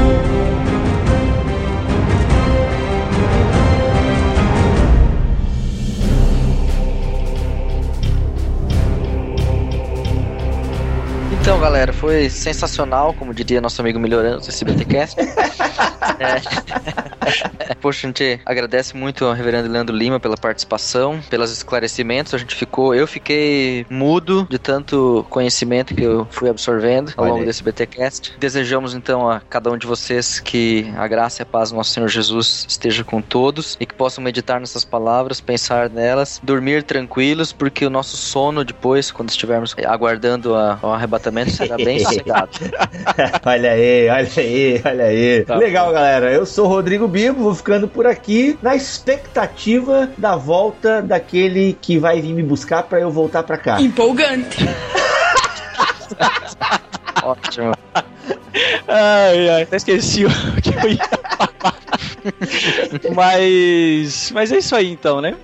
F: Galera, foi sensacional, como diria nosso amigo Melhorando, esse BTcast. É. Poxa, a gente agradece muito ao reverendo Leandro Lima pela participação, pelos esclarecimentos. A gente ficou, eu fiquei mudo de tanto conhecimento que eu fui absorvendo ao
B: Olha
F: longo
B: aí.
F: desse BTcast. Desejamos então a cada um de vocês que a graça e a paz do nosso Senhor Jesus esteja com todos e que possam meditar nessas palavras, pensar nelas, dormir tranquilos, porque o nosso sono depois, quando estivermos aguardando a- o arrebatamento, será bem sossegado.
B: olha aí, olha aí, olha aí.
D: Tá
B: Legal, galera. Eu sou o Rodrigo Bibo, vou ficando por aqui na expectativa da volta daquele que vai vir me buscar para eu voltar para cá.
I: Empolgante.
F: Ótimo.
D: Ai, ai, até esqueci o que eu ia falar. Mas. Mas é isso aí então, né?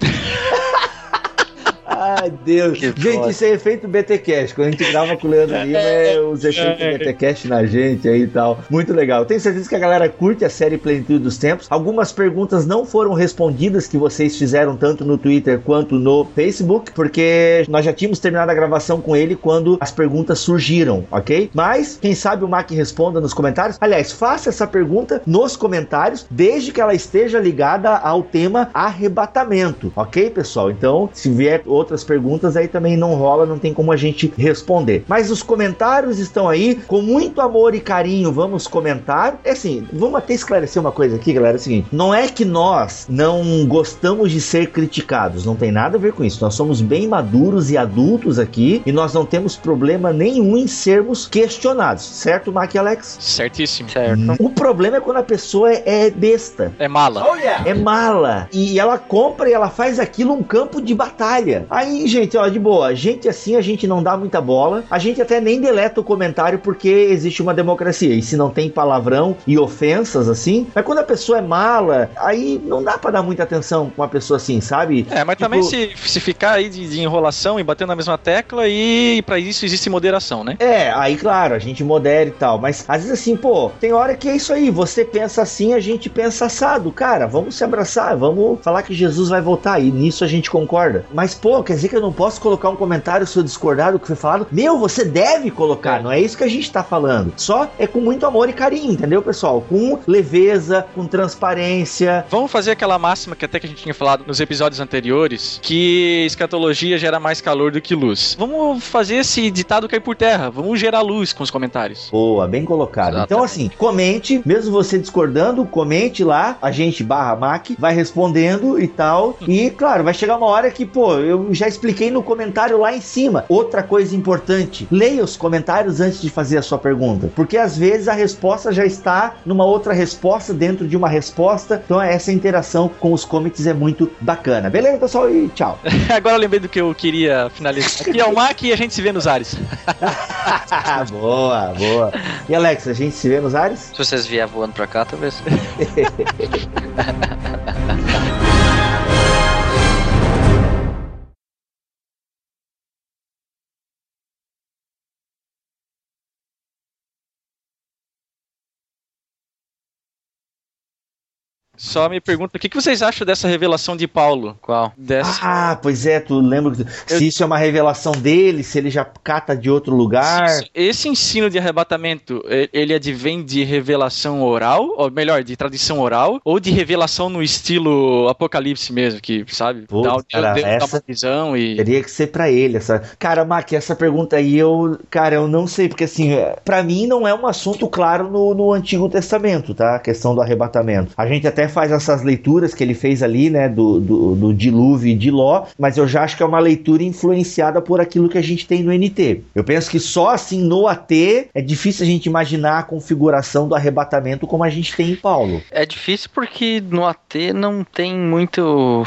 B: Ai, Deus.
F: Que
B: gente,
F: foda.
B: isso é efeito BTcast. Quando a gente grava com o Leandro Lima, é os efeitos BTcast na gente aí e tal. Muito legal. Tenho certeza que a galera curte a série Plenitude dos Tempos. Algumas perguntas não foram respondidas que vocês fizeram tanto no Twitter quanto no Facebook, porque nós já tínhamos terminado a gravação com ele quando as perguntas surgiram, ok? Mas, quem sabe o Mac responda nos comentários. Aliás, faça essa pergunta nos comentários, desde que ela esteja ligada ao tema arrebatamento, ok, pessoal? Então, se vier outras perguntas, aí também não rola, não tem como a gente responder. Mas os comentários estão aí, com muito amor e carinho, vamos comentar. É assim, vamos até esclarecer uma coisa aqui, galera. É o seguinte: não é que nós não gostamos de ser criticados, não tem nada a ver com isso. Nós somos bem maduros e adultos aqui e nós não temos problema nenhum em sermos questionados, certo, Mac e Alex?
D: Certíssimo.
F: Certo.
B: O problema é quando a pessoa é é besta.
D: É mala.
B: É mala. E ela compra e ela faz aquilo um campo de batalha. Aí, gente, ó, de boa. Gente assim, a gente não dá muita bola. A gente até nem deleta o comentário porque existe uma democracia. E se não tem palavrão e ofensas assim. Mas quando a pessoa é mala, aí não dá pra dar muita atenção com uma pessoa assim, sabe?
D: É, mas
B: Tipo-
D: também se, se ficar aí de, de enrolação e batendo na mesma tecla, e pra isso existe moderação, né?
B: É, aí claro, a gente modera e tal, mas às vezes assim, pô, tem hora que é isso aí, você pensa assim, a gente pensa assado, cara, vamos se abraçar, vamos falar que Jesus vai voltar e nisso a gente concorda. Mas pô, quer dizer dizer que eu não posso colocar um comentário se eu discordar do que foi falado? Meu, você deve colocar, não é isso que a gente tá falando. Só é com muito amor e carinho, entendeu, pessoal? Com leveza, com transparência.
D: Vamos fazer aquela máxima que até que a gente tinha falado nos episódios anteriores, que escatologia gera mais calor do que luz. Vamos fazer esse ditado cair por terra. Vamos gerar luz com os comentários.
B: Boa, bem colocado.
F: Exatamente.
B: Então, assim, comente, mesmo você discordando, comente lá, a gente barra Mac, vai respondendo e tal. E, claro, vai chegar uma hora que, pô, eu já expliquei no comentário lá em cima. Outra coisa importante, leia os comentários antes de fazer a sua pergunta. Porque às vezes a resposta já está numa outra resposta dentro de uma resposta. Então, essa interação com os comics é muito bacana. Beleza, pessoal? E tchau.
D: Agora eu lembrei do que eu queria finalizar. Aqui é o Mac e a gente se vê nos ares.
B: boa, boa. E Alex, a gente se vê nos ares?
F: Se vocês vier voando pra cá, talvez.
D: Só me pergunta, o que que vocês acham dessa revelação de Paulo?
F: Qual?
D: Dessa...
B: Ah, pois é, tu lembra que- se isso é uma revelação dele, se ele já cata de outro lugar.
D: Esse ensino de arrebatamento, ele advém de revelação oral, ou melhor, de tradição oral, ou de revelação no estilo Apocalipse mesmo, que, sabe, dá, o-
B: cara,
D: dá
B: essa-
D: uma visão e...
B: Teria que ser pra ele essa. Cara, Mac, essa pergunta aí eu, cara, eu não sei porque assim, é, pra mim não é um assunto claro no, no Antigo Testamento, tá? A questão do arrebatamento. A gente até faz essas leituras que ele fez ali, né, do, do, do dilúvio e de Ló, mas eu já acho que é uma leitura influenciada por aquilo que a gente tem no NT. Eu penso que só assim no AT é difícil a gente imaginar a configuração do arrebatamento como a gente tem em Paulo.
F: É difícil porque no AT não tem muito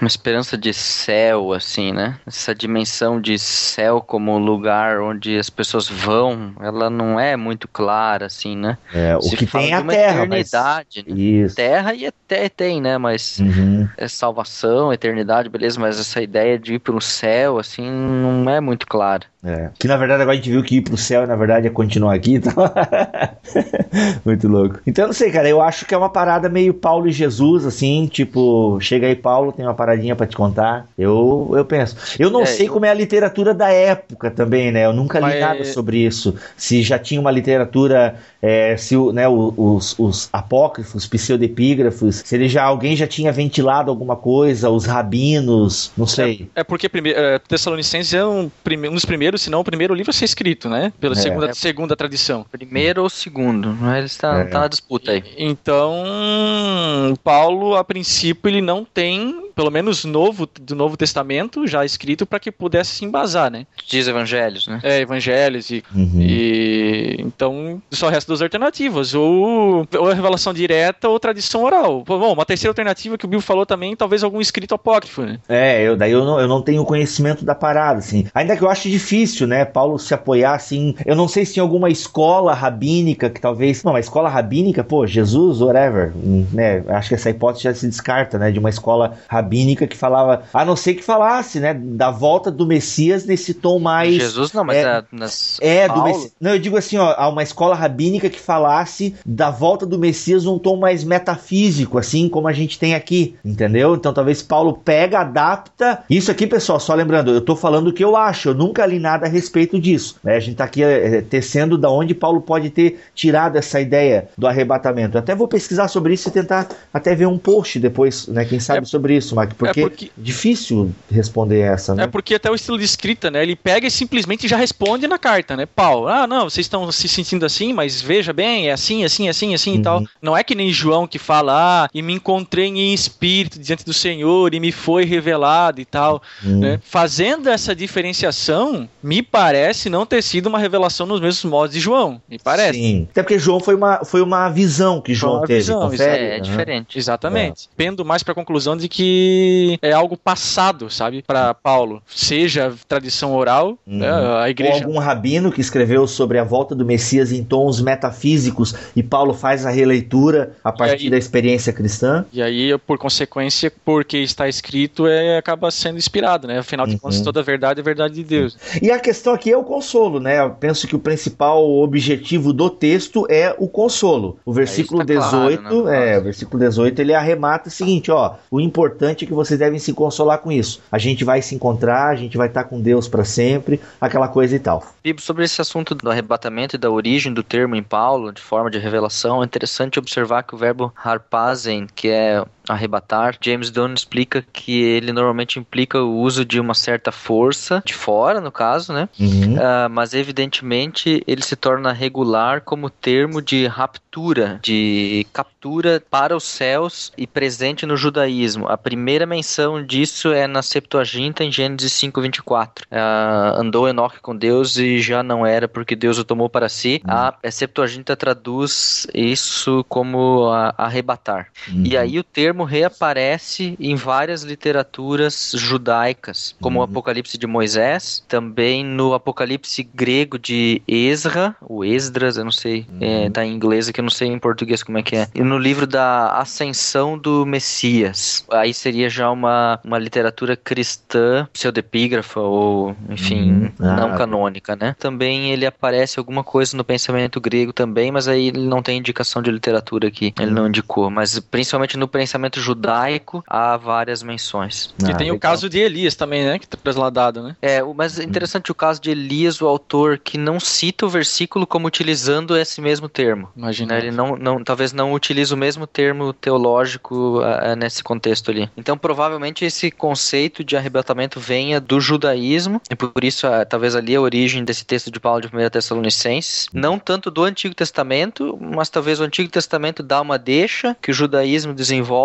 F: uma esperança de céu, assim, né? Essa dimensão de céu como lugar onde as pessoas vão, ela não é muito clara, assim, né?
B: É, o
F: Se
B: que
F: fala
B: tem é a Terra, mas...
F: eternidade, né?
B: Isso.
F: Terra e até tem, né? Mas
B: Uhum.
F: é salvação, eternidade, beleza, mas essa ideia de ir para o céu, assim, não é muito clara.
B: É. Que na verdade agora a gente viu que ir pro céu, na verdade, é continuar aqui. Então... Muito louco. Então eu não sei, cara. Eu acho que é uma parada meio Paulo e Jesus, assim. Tipo, chega aí, Paulo, tem uma paradinha pra te contar. Eu, eu penso. Eu não
F: É,
B: sei
F: eu-
B: como é a literatura da época também, né? Eu nunca li
D: Mas-
B: nada sobre isso. Se já tinha uma literatura, é, se o, né, os, os apócrifos, pseudepígrafos, se ele já alguém já tinha ventilado alguma coisa, os rabinos, não sei.
D: É porque primeiro, é, Tessalonicenses é um, prime- um dos primeiros, se não o primeiro livro a ser escrito, né? Pela
B: É.
D: segunda, segunda tradição.
F: Primeiro ou segundo, né? Ele está,
B: É.
F: tá na disputa aí.
D: Então, Paulo, a princípio, ele não tem, pelo menos novo do Novo Testamento, já escrito para que pudesse se embasar, né?
F: Diz evangelhos, né?
D: É, evangelhos e,
B: Uhum.
D: e então só resta duas alternativas, ou, ou a revelação direta ou tradição oral. Bom, uma terceira alternativa que o Bill falou também, talvez algum escrito apócrifo, né?
B: É, eu, daí eu não, eu não tenho conhecimento da parada, assim. Ainda que eu acho difícil, né, Paulo se apoiar, assim. Eu não sei se tem alguma escola rabínica que talvez. Não, uma escola rabínica, pô, Jesus, whatever. Né, acho que essa hipótese já se descarta, né, de uma escola rabínica que falava. A não ser que falasse, né, da volta do Messias nesse tom mais.
F: Jesus não, mas
B: é-
F: é, nas
B: É, do? Messias. Não, eu digo assim, ó, há uma escola rabínica que falasse da volta do Messias num tom mais metafísico, assim como a gente tem aqui, entendeu? Então talvez Paulo pega, adapta. Isso aqui, pessoal, só lembrando, eu tô falando o que eu acho, eu nunca li nada a respeito disso. Né? A gente tá aqui é, tecendo da onde Paulo pode ter tirado essa ideia do arrebatamento. Eu até vou pesquisar sobre isso e tentar até ver um post depois, né? Quem sabe
D: É-
B: sobre isso, Mark, porque é
D: porque-
B: difícil responder essa, né?
D: É porque até o estilo de escrita, né? Ele pega e simplesmente já responde na carta, né? Paulo, ah, não, vocês estão se sentindo assim, mas veja bem, é assim, assim, assim, assim
B: Uhum.
D: e tal. Não é que nem João que fala, ah, e me encontrei em espírito diante do Senhor e me foi revelado e tal.
B: Hum.
D: né? Fazendo essa diferenciação, me parece não ter sido uma revelação nos mesmos modos de João. Me parece.
B: Sim. Até porque João foi uma, foi uma visão que João
D: uma
B: teve,
D: visão,
B: confere?
F: É, é diferente.
D: Exatamente. Pendo mais para a conclusão de que é algo passado, sabe, para Paulo. Seja tradição oral,
B: Uhum.
D: né, a
B: Ou
D: igreja.
B: algum rabino que escreveu sobre a volta do Messias em tons metafísicos e Paulo faz a releitura a partir
D: aí-
B: da experiência cristã.
D: E aí, por consequência, porque está escrito, é, acaba sendo inspirado, né? Afinal de
B: Uhum.
D: contas, toda a verdade é verdade de Deus.
B: E a questão aqui é o consolo, né? Eu penso que o principal objetivo do texto é o consolo. O versículo
F: Aí está claro,
B: 18,
F: né,
B: é, o versículo 18, ele arremata o seguinte, ó, o importante importante é que vocês devem se consolar com isso. A gente vai se encontrar, a gente vai estar com Deus para sempre, aquela coisa e tal.
F: Bibo, sobre esse assunto do arrebatamento e da origem do termo em Paulo, de forma de revelação, é interessante observar que o verbo harpazen, que é arrebatar, James Dunn explica que ele normalmente implica o uso de uma certa força, de fora no caso, né?
B: Uhum.
F: Uh, mas evidentemente ele se torna regular como termo de raptura, de captura para os céus e presente no judaísmo. A primeira menção disso é na Septuaginta em Gênesis 5:24. Uh, andou Enoque com Deus e já não era porque Deus o tomou para si.
B: Uhum.
F: A Septuaginta traduz isso como a, arrebatar.
B: Uhum.
F: E aí o termo reaparece em várias literaturas judaicas, como o
B: Uhum.
F: Apocalipse de Moisés, também no Apocalipse grego de Ezra, o Esdras, eu não sei, é, tá em inglês aqui, eu não sei em português como é que é. E no livro da Ascensão do Messias. Aí seria já uma, uma literatura cristã, pseudepígrafa ou, enfim,
B: Uhum. Ah,
F: não
B: tá.
F: canônica, né? Também ele aparece alguma coisa no pensamento grego também, mas aí ele não tem indicação de literatura aqui, ele não indicou, mas principalmente no pensamento judaico há várias menções.
D: E
B: Ah,
D: tem o
B: legal.
D: caso de Elias também, né? Que tá trasladado, né?
F: É, o- mas é interessante o caso de Elias, o autor, que não cita o versículo como utilizando esse mesmo termo.
D: Imagina.
F: né? Ele não, não, talvez não utilize o mesmo termo teológico ah, ah, nesse contexto ali. Então, provavelmente, esse conceito de arrebatamento venha do judaísmo, e por isso, ah, talvez ali a origem desse texto de Paulo de 1 Tessalonicenses, não tanto do Antigo Testamento, mas talvez o Antigo Testamento dá uma deixa que o judaísmo desenvolve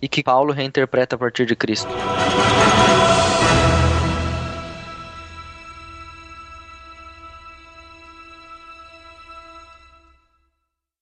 F: e que Paulo reinterpreta a partir de Cristo.